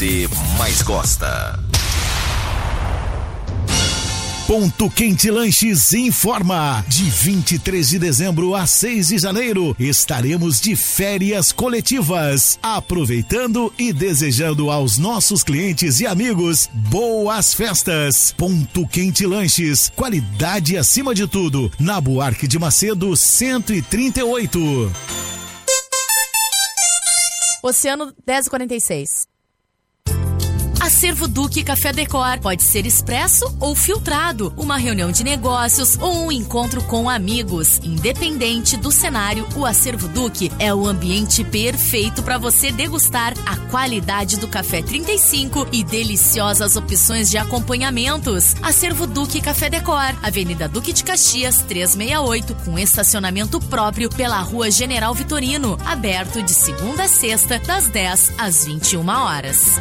você mais gosta. Ponto Quente Lanches informa. De 23 de dezembro a 6 de janeiro, estaremos de férias coletivas. Aproveitando e desejando aos nossos clientes e amigos boas festas. Ponto Quente Lanches, qualidade acima de tudo. Na Buarque de Macedo 138. Oceano 1046. Acervo Duque Café Decor pode ser expresso ou filtrado, uma reunião de negócios ou um encontro com amigos. Independente do cenário, o Acervo Duque é o ambiente perfeito para você degustar a qualidade do café 35 e deliciosas opções de acompanhamentos. Acervo Duque Café Decor, Avenida Duque de Caxias 368, com estacionamento próprio pela Rua General Vitorino, aberto de segunda a sexta, das 10 às 21 horas.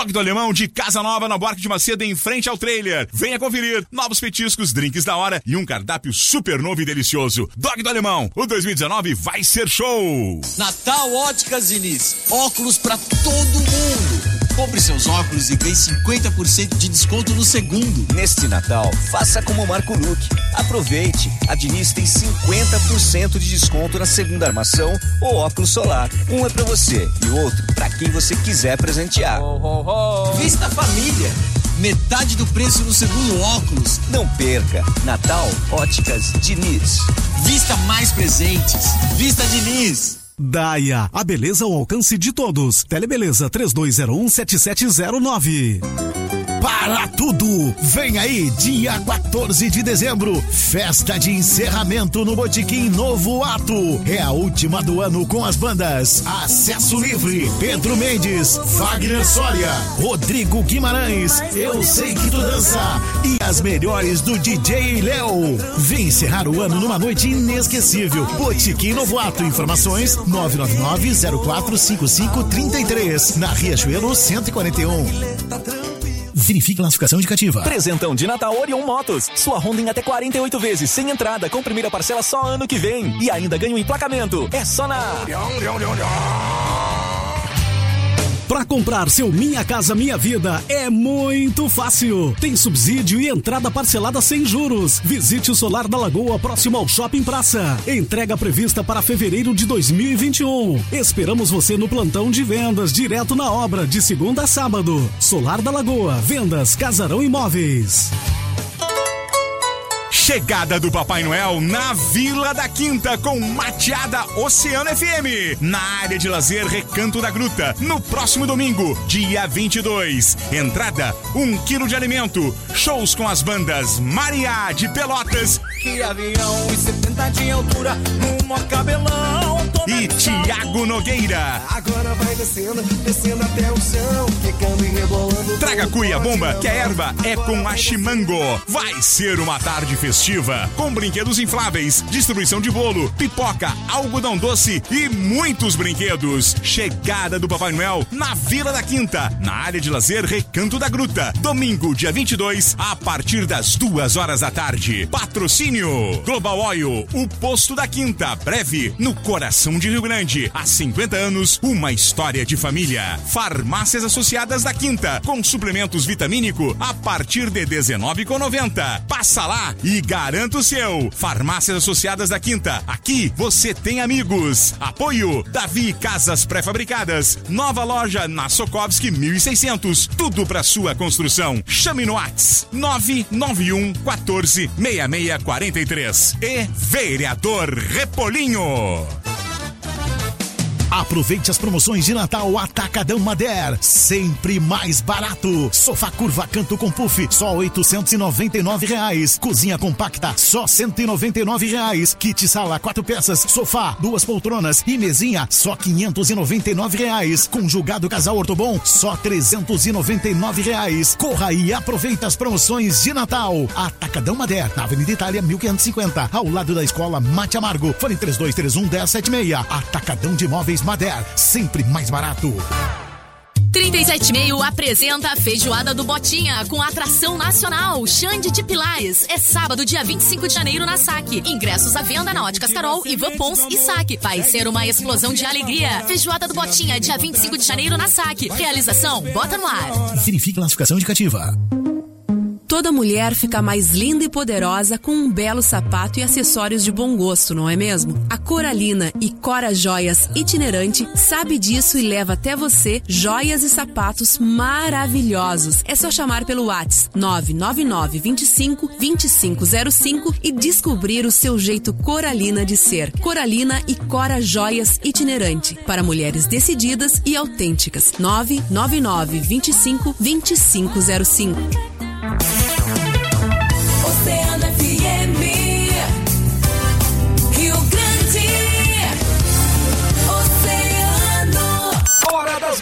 Toque do Alemão de Casa Nova na Buarque de Macedo em frente ao trailer. Venha conferir novos petiscos, drinks da hora e um cardápio super novo e delicioso. Dog do Alemão, o 2019 vai ser show. Natal Óticas Diniz. Óculos pra todo mundo. Compre seus óculos e ganhe 50% de desconto no segundo. Neste Natal, faça como o Marco Luque. Aproveite. A Diniz tem 50% de desconto na segunda armação ou óculos solar. Um é pra você e o outro pra quem você quiser presentear. Vista Família. Metade do preço no segundo óculos. Não perca. Natal Óticas Diniz. Vista mais presentes. Vista Diniz. Daia, a beleza ao alcance de todos. Telebeleza 32017709. Para tudo! Vem aí, dia 14 de dezembro, festa de encerramento no Botequim Novo Ato. É a última do ano com as bandas Acesso Livre, Pedro Mendes, Wagner Soria, Rodrigo Guimarães, Eu Sei Que Tu Dança e as melhores do DJ Léo. Vem encerrar o ano numa noite inesquecível. Botequim Novo Ato, informações 999-045533, na Riachuelo 141. Verifique classificação indicativa. Presentão de Natal Orion Motos. Sua Honda em até 48 vezes, sem entrada, com primeira parcela só ano que vem. E ainda ganha um emplacamento. É só na. Para comprar seu Minha Casa Minha Vida é muito fácil. Tem subsídio e entrada parcelada sem juros. Visite o Solar da Lagoa próximo ao Shopping Praça. Entrega prevista para fevereiro de 2021. Esperamos você no plantão de vendas direto na obra de segunda a sábado. Solar da Lagoa, vendas Casarão Imóveis. Chegada do Papai Noel na Vila da Quinta com Mateada Oceano FM. Na área de lazer Recanto da Gruta. No próximo domingo, dia 22. Entrada: um quilo de alimento. Shows com as bandas Maria de Pelotas. Que avião e 70 de altura, no maior cabelão. E Tiago Nogueira. Agora vai descendo, descendo até o chão, ficando e rebolando. Traga cuia bomba, que a erva é com a Chimango. Vai ser uma tarde festiva, com brinquedos infláveis, distribuição de bolo, pipoca, algodão doce e muitos brinquedos. Chegada do Papai Noel na Vila da Quinta, na área de lazer Recanto da Gruta. Domingo, dia 22, a partir das duas horas da tarde. Patrocínio Global Oil, o posto da Quinta, breve no coração de Rio Grande. Há 50 anos, uma história de família. Farmácias Associadas da Quinta, com suplementos vitamínico a partir de 19,90. Passa lá e garanta o seu. Farmácias Associadas da Quinta, aqui você tem amigos. Apoio Davi Casas Pré-Fabricadas, nova loja na Sokovski 1600. Tudo para sua construção. Chame no Whats 991 14 6643 e Vereador Repolinho. Aproveite as promoções de Natal Atacadão Mader. Sempre mais barato. Sofá curva canto com puff, só 899 reais. Cozinha compacta, só 199 reais. Kit sala, quatro peças, sofá, duas poltronas e mesinha, só 599 reais. Conjugado casal ortobon, só 399 reais. Corra e aproveita as promoções de Natal. Atacadão Mader, na Avenida Itália, 1550, ao lado da escola Mate Amargo. Fone 3231 1076. Atacadão de Móveis Mader, sempre mais barato. 37,5 apresenta a Feijoada do Botinha com atração nacional Xande de Pilares. É sábado, dia 25 de janeiro na SAC. Ingressos à venda na Óticas Carol, Ivan Pons e SAC. Vai ser uma explosão de alegria. Feijoada do Botinha, dia 25 de janeiro na SAC. Realização, bota no ar. Verifique classificação indicativa. Toda mulher fica mais linda e poderosa com um belo sapato e acessórios de bom gosto, não é mesmo? A Coralina e Cora Joias Itinerante sabe disso e leva até você joias e sapatos maravilhosos. É só chamar pelo WhatsApp 999 25 2505 e descobrir o seu jeito Coralina de ser. Coralina e Cora Joias Itinerante para mulheres decididas e autênticas. 999 25 2505.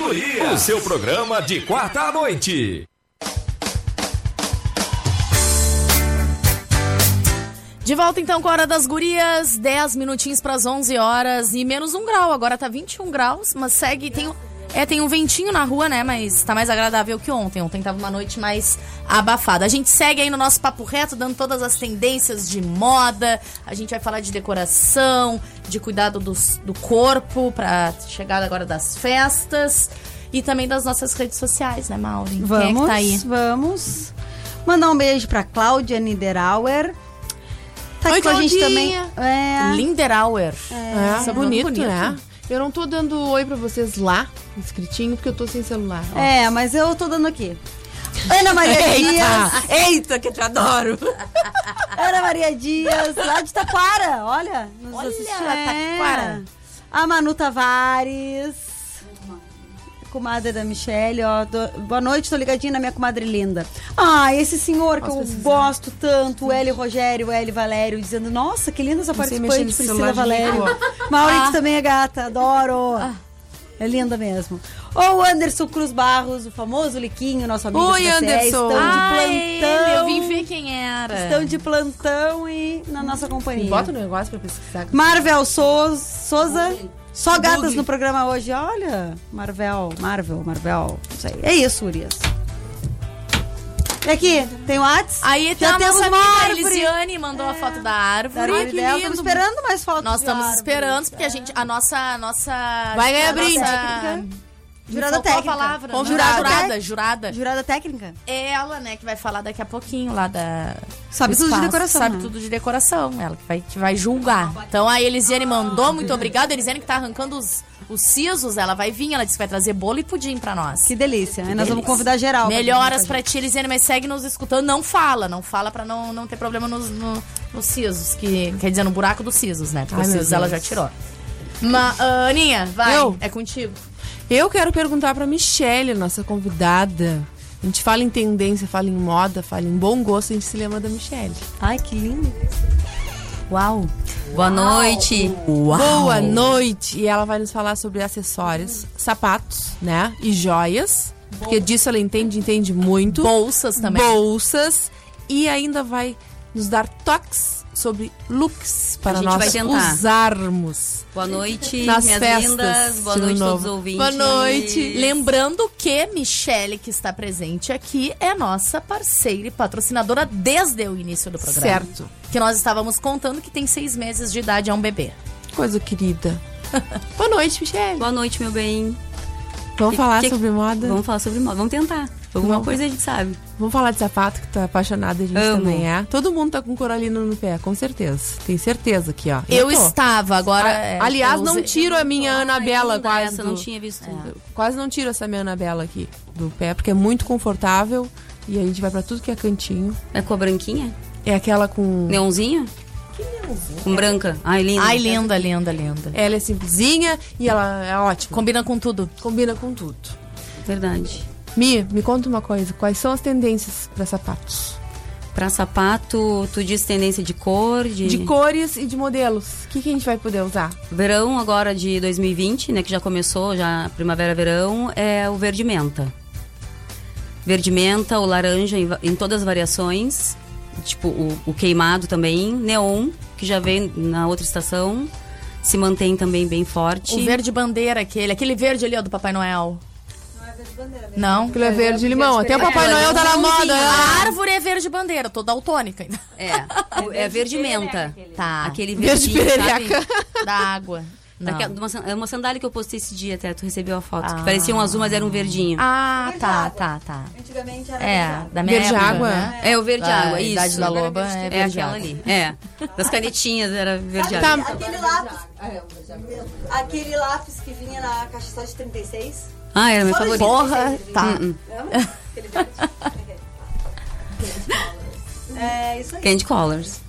Gurias. O seu programa de quarta à noite. De volta então com a Hora das Gurias, 10 minutinhos para as 11 horas e menos um grau. Agora tá 21 graus, mas segue. Tem, é, tem um ventinho na rua, né? Mas tá mais agradável que ontem. Ontem tava uma noite mais abafada. A gente segue aí no nosso papo reto, dando todas as tendências de moda. A gente vai falar de decoração, de cuidado dos- do corpo pra chegada agora das festas. E também das nossas redes sociais, né, Maureen? Vamos, Quem é que tá aí? vamos. Mandar um beijo pra Cláudia Niederauer. Tá aqui Oi, com a gente Claudinha. também. É. Linderauer. É, é bonito, bonito. né? Eu não tô dando oi pra vocês lá, escritinho, porque eu tô sem celular. ó. É, mas eu tô dando aqui. Ana Maria Dias. Eita, que eu te adoro! Ana Maria Dias, lá de Taquara, olha. Nos Olha, assistindo. Taquara. A Manu Tavares. Comadre da Michelle, ó. do- boa noite, tô ligadinha na minha comadre linda. Ah, esse senhor que eu precisar? gosto tanto, o Hélio Rogério, o Hélio Valério, dizendo: Nossa, que linda essa participante, Priscila Valério. rico. Maurício Ah. também é gata, adoro. É linda mesmo. Ou o Anderson Cruz Barros, o famoso Liquinho, nosso amigo Oi, Anderson. Estão de Ah, plantão. ele, eu vim ver quem era. Estão de plantão e na nossa companhia. Bota o negócio pra pesquisar. Marvel Sou- Souza. Só gatas no programa hoje. Olha, Marvel, Marvel, Marvel. Não sei. É isso, Urias. E aqui, tem o Whats? Aí Já tá a temos nossa uma árvore. árvore. Elisiane mandou a foto da Da árvore. árvore que dela. Estamos esperando mais fotos Nós estamos árvore. esperando, porque a gente, a nossa, a nossa... Vai ganhar a nossa- brinde. Me Jurada técnica. palavra. Jurada, Jurada jurada, técnica. jurada. Jurada técnica? É ela, né, que vai falar daqui a pouquinho lá da... Sabe do tudo de decoração, Sabe né? tudo de decoração. Ela que vai, que vai julgar. Então a Elisiane mandou, muito obrigada. A Elisiane que tá arrancando os, os sisos, ela vai vir. Ela disse que vai trazer bolo e pudim pra nós. Que delícia. Aí nós vamos delícia. convidar geral. pra Melhoras vir pra ti, Elisiane, mas segue nos escutando. Não fala, não fala pra não, não ter problema nos, no, nos sisos. Que, quer dizer, no buraco dos sisos, né? Porque Ai, os sisos ela já tirou. Ma, ah, Aninha, vai. Eu? É contigo. Eu quero perguntar pra Michelle, nossa convidada. A gente fala em tendência, fala em moda, fala em bom gosto, a gente se lembra da Michelle. Ai, que lindo. Uau. Boa noite. Boa noite! E ela vai nos falar sobre acessórios, sapatos, né? E joias. Porque disso ela entende, entende muito. Bolsas também. Bolsas. E ainda vai nos dar toques sobre looks para gente nós usarmos. Boa noite, Nas minhas festas lindas. Boa noite, novo. todos os ouvintes. Boa noite. Lembrando que Michele, que está presente aqui, é nossa parceira e patrocinadora desde o início do programa. Certo. Que nós estávamos contando que tem seis meses de idade, é um bebê. Coisa querida. Boa noite, Michelle. Boa noite, meu bem. Vamos falar que- sobre moda? Vamos falar sobre moda. Vamos tentar. Alguma Vamos. coisa a gente sabe. Vamos falar de sapato, que é apaixonada, a gente Amo. também é. Todo mundo tá com coralina no pé, com certeza. Tenho certeza aqui, ó. Eu, tô. estava, agora. A- é, aliás, eu não tiro a minha Anabela quase. essa, do- não tinha visto. Quase não tiro essa minha Anabela aqui do pé, porque é muito confortável. E a gente vai pra tudo que é cantinho. É com a branquinha? É aquela com. Neonzinho? Com branca. Ai, linda. Ai, linda, linda, linda. Ela é simplesinha e ela é ótima. Combina com tudo. Combina com tudo. Verdade. Mi, me conta uma coisa. Quais são as tendências para sapatos? Pra sapato, tu diz tendência de cor, de... De cores e de modelos. O que, que a gente vai poder usar? Verão agora de 2020, né, que já começou, já primavera-verão, é o verde menta. Verde menta, o laranja em, em todas as variações, tipo o, o queimado também, neon, que já veio na outra estação, se mantém também bem forte. O verde bandeira, aquele. Aquele verde ali, ó, do Papai Noel. Não? Aquilo é verde limão. Até o Papai Noel tá na moda. A árvore é verde bandeira, tô daltônica ainda. É, é verde menta. Tá. Aquele Verde perereca. sabe? Da água. Daquela- de uma, é uma sandália que eu postei esse dia até, tu recebeu a foto. Ah. Que parecia um azul, mas era um verdinho. Ah, tá, tá, tá. Antigamente É, da minha Verde época, água? né? É, o verde Da água, isso. Idade da loba é É verde aquela água. ali. É. Das canetinhas era verde Tá. água. Aquele lápis. Aquele lápis que vinha na caixa só de 36. Ah, era meu favorito. Porra, tá. Hum, hum. É isso aí. Candy Colors.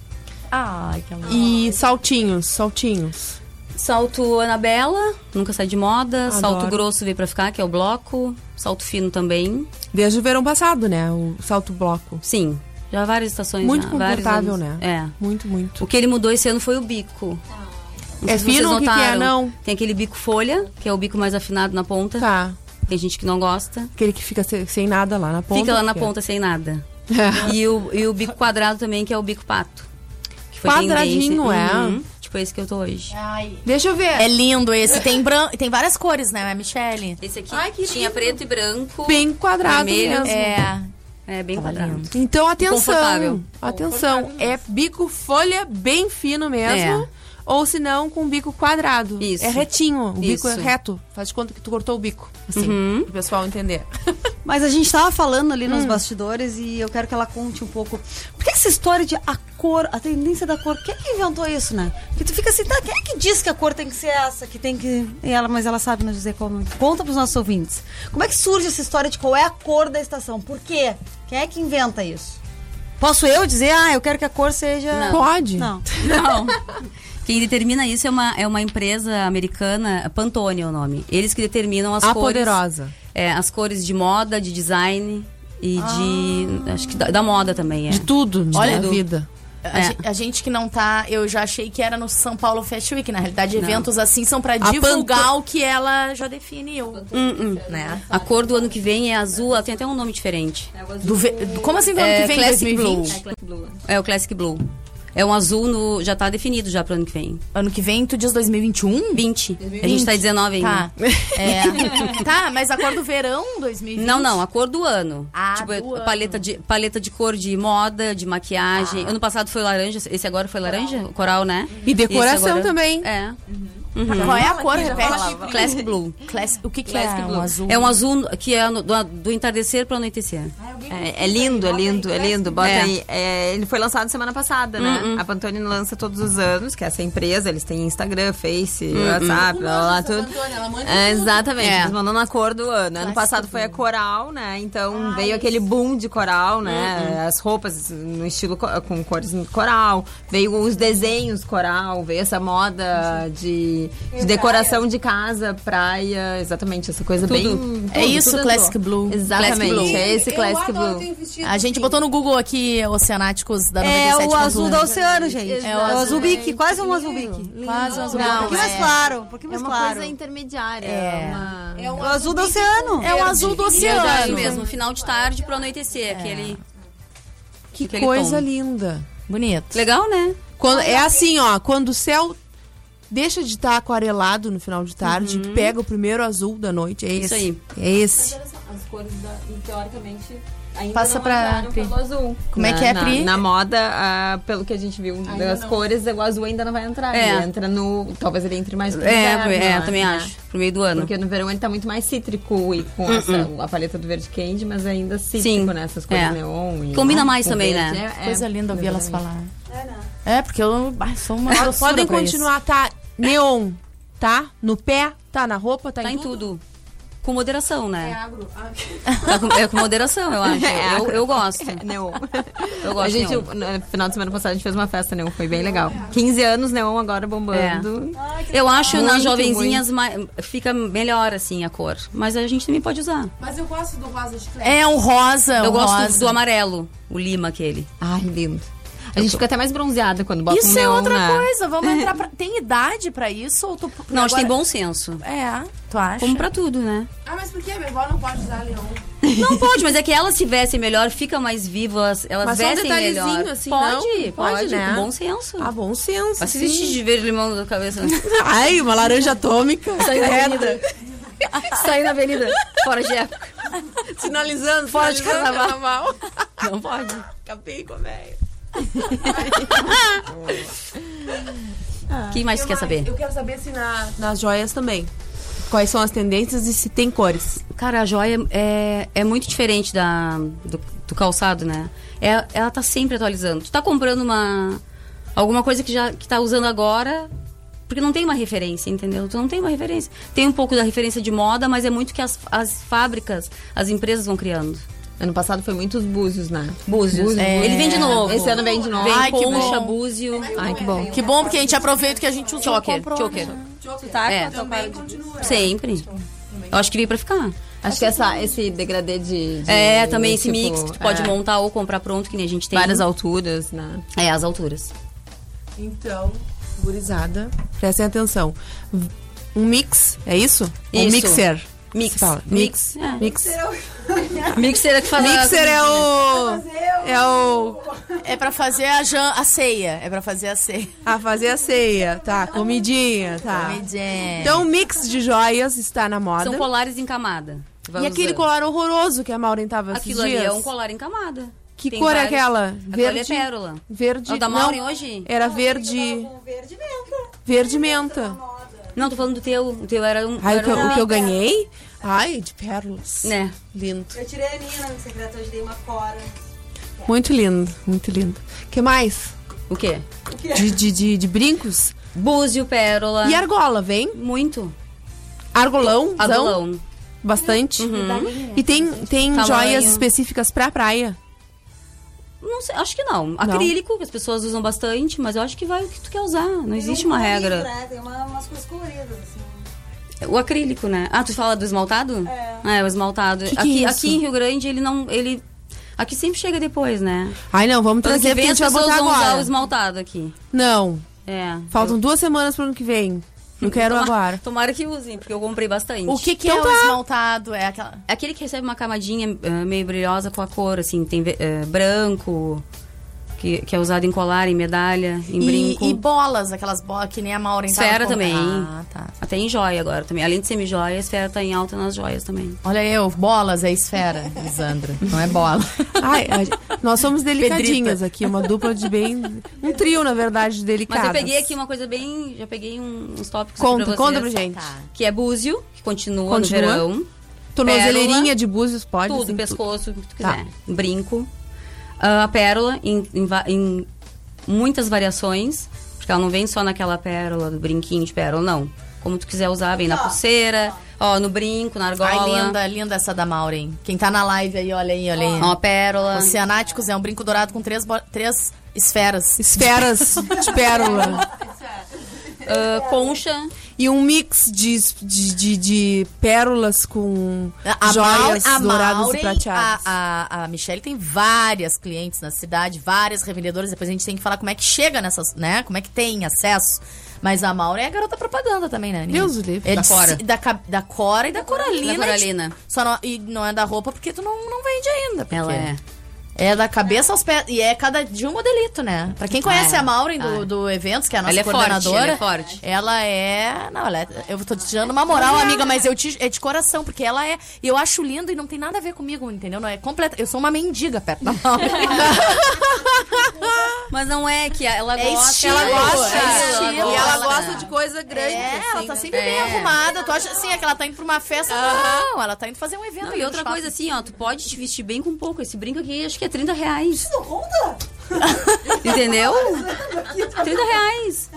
Ai, que amor. E saltinhos, saltinhos. Salto Anabela, nunca sai de moda. Adoro. Salto grosso veio pra ficar, que é o bloco. Salto fino também. Desde o verão passado, né? O salto bloco. Sim, já várias estações. Muito já, confortável, né? É. Muito, muito. O que ele mudou esse ano foi o bico. Não É fino? O que que é? Não. Tem aquele bico folha, que é o bico mais afinado na ponta. Tá. Tem gente que não gosta. Aquele que fica se- sem nada lá na ponta. Fica lá na porque- ponta sem nada. É. E, o, e o bico quadrado também, que é o bico pato. Que Quadradinho, tendência. é? Uhum. Tipo esse que eu tô hoje. Deixa eu ver. É lindo esse. Tem, bran... tem várias cores, né, Michelle? Esse aqui tinha preto e branco. Bem quadrado vermelho. mesmo. É. É, bem quadrado. Então, atenção. Confortável. Atenção. É bico folha bem fino mesmo. É. Ou se não, com bico quadrado. Isso. É retinho. O bico é Isso. reto. Faz de conta que tu cortou o bico. Assim, Uhum. pro pessoal entender. Mas a gente tava falando ali Hum. nos bastidores e eu quero que ela conte um pouco. Por que essa história de a cor, a tendência da cor, quem que inventou isso, né? Que tu fica assim, tá, quem é que diz que a cor tem que ser essa, que tem que. E ela, mas ela sabe nos dizer qual. Conta pros nossos ouvintes. Como é que surge essa história de qual é a cor da estação? Por quê? Quem é que inventa isso? Posso eu dizer, ah, eu quero que a cor seja. Não. Pode? Não. Não. Quem determina isso é uma, é uma empresa americana, Pantone é o nome. Eles que determinam as A cores. poderosa. É, as cores de moda, de design e de. Acho que da, da moda também, é. De tudo, de Olha, a vida. A, É. gen- a gente que não tá, eu já achei que era no São Paulo Fashion Week. Na realidade, Não. eventos assim são pra A divulgar Panto- o que ela já definiu. Hum, hum. Né? A cor do ano que vem é azul, ela tem até um nome diferente. Do ve- como assim do ano que vem, Classic 2020? Blue. É o Classic Blue. É um azul no. Já tá definido já pro ano que vem. Ano que vem, tu diz 2021? 20. A gente tá 19 ainda. Tá. É. tá, mas a cor do verão, 2020? Não, não, a cor do ano. Ah, tipo, do paleta de, paleta de cor de moda, de maquiagem. Ah. Ano passado foi laranja, esse agora foi laranja? Coral, né? E decoração agora- também. É. Qual é a cor? Repete. Classic Blue. Classic, o que, que Classic é Blue. um azul? É um azul que é no- do, do entardecer pro anoitecer. É, é lindo, é lindo, é lindo. Bota É. aí. É, ele foi lançado semana passada, né? Uhum. A Pantone lança todos os anos, que é essa empresa. Eles têm Instagram, Face, Uhum. WhatsApp, blá, blá, blá, tudo. É, exatamente, É. eles mandam na cor do ano. Ano passado foi a coral, né? Então veio aquele boom de coral, né? Uhum. As roupas no estilo co- com cores coral. Veio os desenhos coral, veio essa moda de, de decoração de casa, praia, exatamente, essa coisa bem. Tudo. É tudo, isso, tudo Classic. Blue. Exatamente, Classic Blue. é esse Classic Blue. A gente botou no Google aqui Oceanáticos da É 97. o azul do oceano, gente. É É o azul azul bique, quase um azul bique. Quase um azul Não, um bique. pouquinho mais É. claro, um pouquinho É mais uma claro. coisa intermediária. É. uma- É o azul do oceano. É o azul do oceano. Verdade mesmo, final de tarde pro anoitecer, aquele. Que aquele coisa tom. linda. Bonito. Legal, né? Quando, é assim, ó, quando o céu deixa de estar aquarelado no final de tarde, que pega o primeiro azul da noite, é esse. Isso aí. É esse. As cores, teoricamente, ainda Passa não pra entraram Pri. pelo azul. Como é que é, na, Pri? Na moda, ah, pelo que a gente viu das cores, o azul ainda não vai entrar. É. Ele entra no... Talvez ele entre mais pro É, inverno, é, né? também acho. Pro meio do ano. Porque no verão ele tá muito mais cítrico e com essa, a paleta do verde candy, mas ainda cítrico, Sim. né? Essas cores É. neon. E, Combina mais com também, verde, né? é- Coisa é, linda ouvir elas falar. É, porque eu ah, sou uma Podem pra isso. continuar, tá? Neon, tá? No pé, tá na roupa, tá, Tá em em tudo. Com moderação, É né? agro. Ah. Com- É com moderação, eu acho. É eu, eu gosto. Neon. Eu gosto a gente, de neon. no final de semana passada, a gente fez uma festa Neon, foi bem legal. 15 anos, Neon agora bombando. Eu acho nas Muito, jovenzinhas mai- fica melhor assim a cor, mas a gente também pode usar. Mas eu gosto do rosa chiclete. É um rosa, Eu um gosto rosa. do amarelo, o lima aquele. Ai, lindo. A gente fica até mais bronzeada quando bota um Isso é neon, outra né? coisa, vamos entrar pra... Tem idade pra isso ou tu... Não, acho que tem agora- bom senso. É, tu acha? Como pra tudo, né? Ah, mas por que a minha avó não pode usar leão? Não pode, mas é que elas se vestem melhor, ficam mais vivas, elas Mas só um vestem detalhezinho, melhor. assim, pode, não? pode, Pode, né? com bom senso. Ah, bom senso. Vai se vestir de verde limão da cabeça. Ai, uma laranja atômica. Sair na avenida. Sair na avenida, fora de época. Sinalizando, Fora de sinalizando carnaval. Não pode. Acabei com a Quem mais Eu quer saber? Eu quero saber se na- nas joias também. Quais são as tendências e se tem cores. Cara, a joia é, é muito diferente da, do, do calçado, né? É, ela tá sempre atualizando. Tu tá comprando uma alguma coisa que já que tá usando agora, porque não tem uma referência, entendeu? Tu não tem uma referência. Tem um pouco da referência de moda, mas é muito que as, as fábricas, as empresas vão criando. Ano passado foi muitos búzios, né? Búzios. É. Ele vem de novo. Esse ano vem de novo. Vem Ai, que concha, bom. búzio. Ai, que bom. Que bom, porque a gente aproveita que a gente usou Choker, choker. Tá, É. Também continua. Sempre. Eu acho que veio pra ficar. Acho que essa, esse degradê de, de- É, também esse tipo, mix que tu pode é, montar ou comprar pronto, que nem a gente tem. Várias alturas, né? É, as alturas. Então, gurizada, prestem atenção. Um mix, é isso? Um Isso. mixer. Mix. Fala. Mix. Mix. É. Mix. Mixer é que faz a Mixer é o. É o. É pra fazer a, jan- a ceia. É pra fazer a ceia. A fazer a ceia, tá? Comidinha, tá? Comidinha. Então, o mix de joias está na moda. São colares em camada. Vai E aquele usando. colar horroroso que a Maureen tava esses Aquilo ali dias. é um colar em camada. Que Tem cor é vários. aquela? Aquilo ali é Verde. pérola. Verde. É o da não, Maureen hoje? Era verde. Verde menta. Não, tô falando do teu. O teu era um. Ai, o era que, eu- um o que eu ganhei? Ai, de pérolas. Né? Lindo. Eu tirei a minha na secreta, hoje dei uma cora. Muito lindo, muito lindo. que mais? O quê? De, de, de, de brincos? Búzio, pérola. E argola, vem? Muito. Argolão? Argolão. Bastante. Uhum. E tem, tem Tamanho. joias específicas pra praia? Não sei, acho que não. Acrílico, que as pessoas usam bastante, mas eu acho que vai o que tu quer usar. Não existe uma regra. Né? Tem uma, umas coisas coloridas, assim. O acrílico, né? Ah, tu fala do esmaltado? É. o esmaltado. Que que aqui, é isso? aqui em Rio Grande, ele não. Ele. Aqui sempre chega depois, né? Ai, não, vamos Ano trazer que porque vem a as gente vai botar vão usar agora. o esmaltado aqui. Não. É. Faltam duas semanas pro ano que vem. Eu quero Tomara- agora. Tomara que usem, porque eu comprei bastante. O que, que Então é tá. o esmaltado? É aquela. É aquele que recebe uma camadinha ah, meio brilhosa com a cor, assim, tem eh, branco, que, que é usado em colar, em medalha, em E, brinco. e bolas, aquelas bolas que nem a Maureen Esfera também. Ah, tá. Até em joia agora também. Além de semi-joia, a esfera tá em alta nas joias também. Olha eu, bolas é esfera, Lisandra. Não é bola. Ai, a nós somos delicadinhas Pedrita. aqui, uma dupla de bem. Um trio, na verdade, de Mas eu peguei aqui uma coisa bem. Já peguei um- uns tópicos Conta, pra vocês. conta pra gente. Que é búzio, que continua, Continua. no verão. Tornozeleirinha de búzios, pode? Tudo, assim, pescoço, o que tu Tá. quiser. Brinco. Ah, A pérola, em, em em muitas variações. Porque ela não vem só naquela pérola, do brinquinho de pérola, não. Como tu quiser usar, vem na pulseira, ó, no brinco, na argola. Ai, linda, linda essa da Maureen. Quem tá na live aí, olha aí, olha aí. Ó, pérola. Oceanáticos é um brinco dourado com três, três esferas. Esferas de pérola. Ah, concha. E um mix de, de, de, de pérolas com A joias douradas e prateadas. A, a, a Michelle tem várias clientes na cidade, várias revendedoras. Depois a gente tem que falar como é que chega nessas, né? Como é que tem acesso. Mas a Maureen é a garota propaganda também, né, Aninha? Deus o livre. É Da de- Cora. Da, da Cora e da Coralina. Da Coralina. Só não, e não é da roupa porque tu não, não vende ainda. porque Ela é. É da cabeça aos pés. E é cada de um modelito, né? Pra quem conhece Ah, é. a Maureen do, Ah, é. do Eventos, que é a nossa Ela é forte, coordenadora. ela é forte. Ela é. Não, ela é. Eu tô te dando uma moral, amiga, mas eu te, é de coração, porque ela é. Eu acho lindo e não tem nada a ver comigo, entendeu? Não é completa. Eu sou uma mendiga perto da Maureen. Mas não é que ela É gosta. estilo, Ela gosta. é estilo. E ela Ela- gosta de coisa grande. É, ela assim, tá né? sempre bem É. arrumada. Tu acha assim, é que ela tá indo pra uma festa? Não, ela tá indo fazer um evento. Não, e outra coisa assim, ó, tu pode te vestir bem com pouco. Esse brinco aqui acho que é 30 reais. Não conta? Entendeu? 30 reais.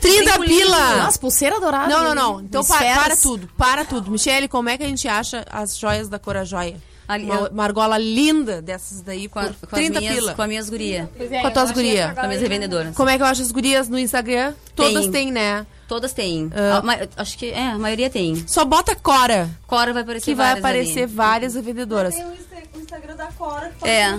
30 Cinco pila! Nossa, pulseira dourada. Não, não, não. Então pa- Esferas. para tudo, para tudo. Michele, como é que a gente acha as joias da Cora Joia? Ali, Uma, uma argola linda dessas daí Com, com 30 as minhas, pila. Com as minhas gurias. Com as tuas gurias. Com as minhas revendedoras. Como é que eu acho as gurias no Instagram? Todas Tem. têm, né? Todas têm. A ma- acho que, é, a maioria tem. Só bota Cora. Cora vai aparecer Que vai várias ali. aparecer várias revendedoras. Instagram da Cora. É.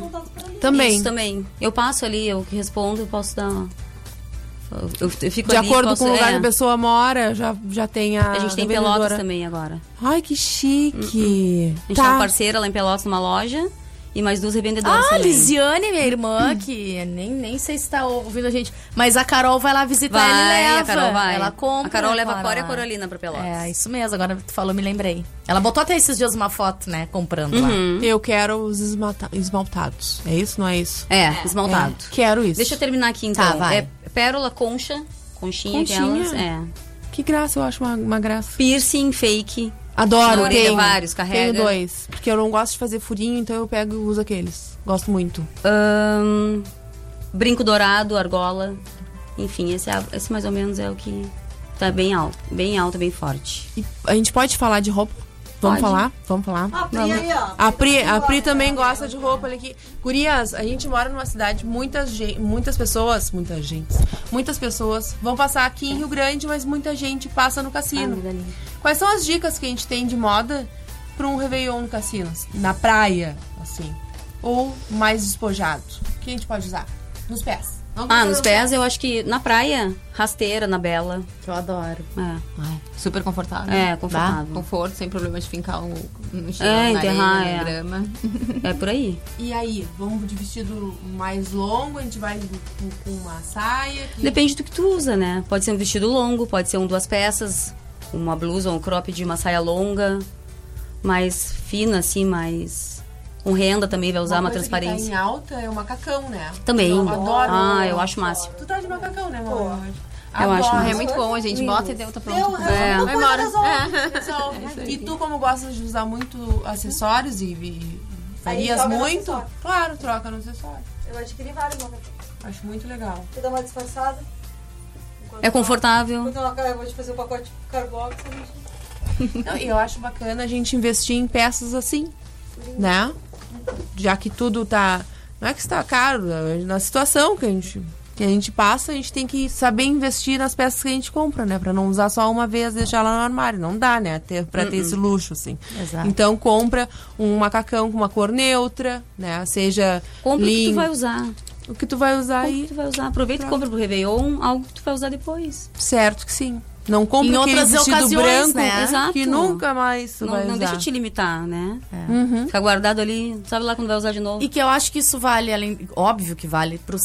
Também. Isso também. Eu passo ali, eu que respondo, eu posso dar. Eu, eu- fico De ali, acordo posso- com o lugar é. que a pessoa mora, já, já tem a. A gente tem revendedora. Pelotas também agora. Ai, que chique. A gente Tá. tem uma parceira lá em Pelotas numa loja e mais duas revendedoras Ah. Lisiane, minha irmã, que nem, nem sei se tá ouvindo a gente. Mas a Carol vai lá visitar Vai, ela e leva. a Carol vai. Ela compra. A Carol leva a Cora e a lá. Coralina pra Pelotas. É, isso mesmo. Agora tu falou, me lembrei. Ela botou até esses dias uma foto, né? Comprando lá. Uhum. Eu quero os esmalta- esmaltados. É isso, não é isso? É, esmaltado. É, Quero isso. Deixa eu terminar aqui então. Tá, vai. É pérola, concha, conchinha, Conchinha? aquelas. É. Que graça, eu acho uma, uma graça. Piercing, fake. Adoro, tenho. vários, carrega. Tenho dois. Porque eu não gosto de fazer furinho, então eu pego e uso aqueles. Gosto muito. Brinco dourado, argola. Enfim, esse, é- esse mais ou menos é o que tá bem alto. Bem alto, bem forte. E a gente pode falar de roupa? Vamos Pode. falar? Vamos falar? A Pri Vamos. aí, ó. A Pri, a Pri também gosta de roupa. Olha aqui. Gurias, a gente mora numa cidade, muitas, muitas pessoas, muitas gente, muitas pessoas vão passar aqui em Rio Grande, mas muita gente passa no cassino. Quais são as dicas que a gente tem de moda para um Réveillon no cassino? Na praia, assim. Ou mais despojado? O que a gente pode usar? Nos pés. Vamos Ah, nos pés eu acho que na praia, rasteira, na bela. Eu adoro. É. Super confortável. É, confortável. Conforto, sem problema de fincar um, no chão, É, na enterrar, areia, é. na grama. É por aí. E aí, vamos de vestido mais longo, a gente vai com, com uma saia. que- Depende do que tu usa, né? Pode ser um vestido longo, pode ser um duas peças, uma blusa ou um crop de uma saia longa, mais fina, assim, mais. Com renda também vai usar uma, que transparência. Tá em alta é o macacão, né? Também. Eu adoro. Ah, eu acho o máximo. Tu tá de macacão, né, amor? Eu acho Adoro. É muito bom, a gente bota e deu, tá pronto. É. Vai embora. É. Resolve. E tu, como gostas de usar muito acessórios e, e varias no muito, claro, troca no acessório. Eu adquiri vários macacões. Acho muito legal. Quer dar uma disfarçada? É confortável. Quando eu vou te fazer o pacote carbox, a gente... Não, e eu acho bacana a gente investir em peças assim, né? Já que tudo tá. Não é que está caro, é na situação que a gente. Que a gente passa, a gente tem que saber investir nas peças que a gente compra, né? Pra não usar só uma vez e deixar lá no armário. Não dá, né? Ter, pra ter Uh-uh. esse luxo, assim. Exato. Então compra um macacão com uma cor neutra, né? Seja Compra o que tu vai usar. O que tu vai usar Compra o aí. que tu vai usar. Aproveita e compra pro Réveillon algo que tu vai usar depois. Certo que sim. Não compra Em outras vestido ocasiões, branco né? Exato. que nunca mais Não, vai não usar. deixa te limitar, né? Uhum. Fica guardado ali, sabe lá quando vai usar de novo. E que eu acho que isso vale, além, óbvio que vale pros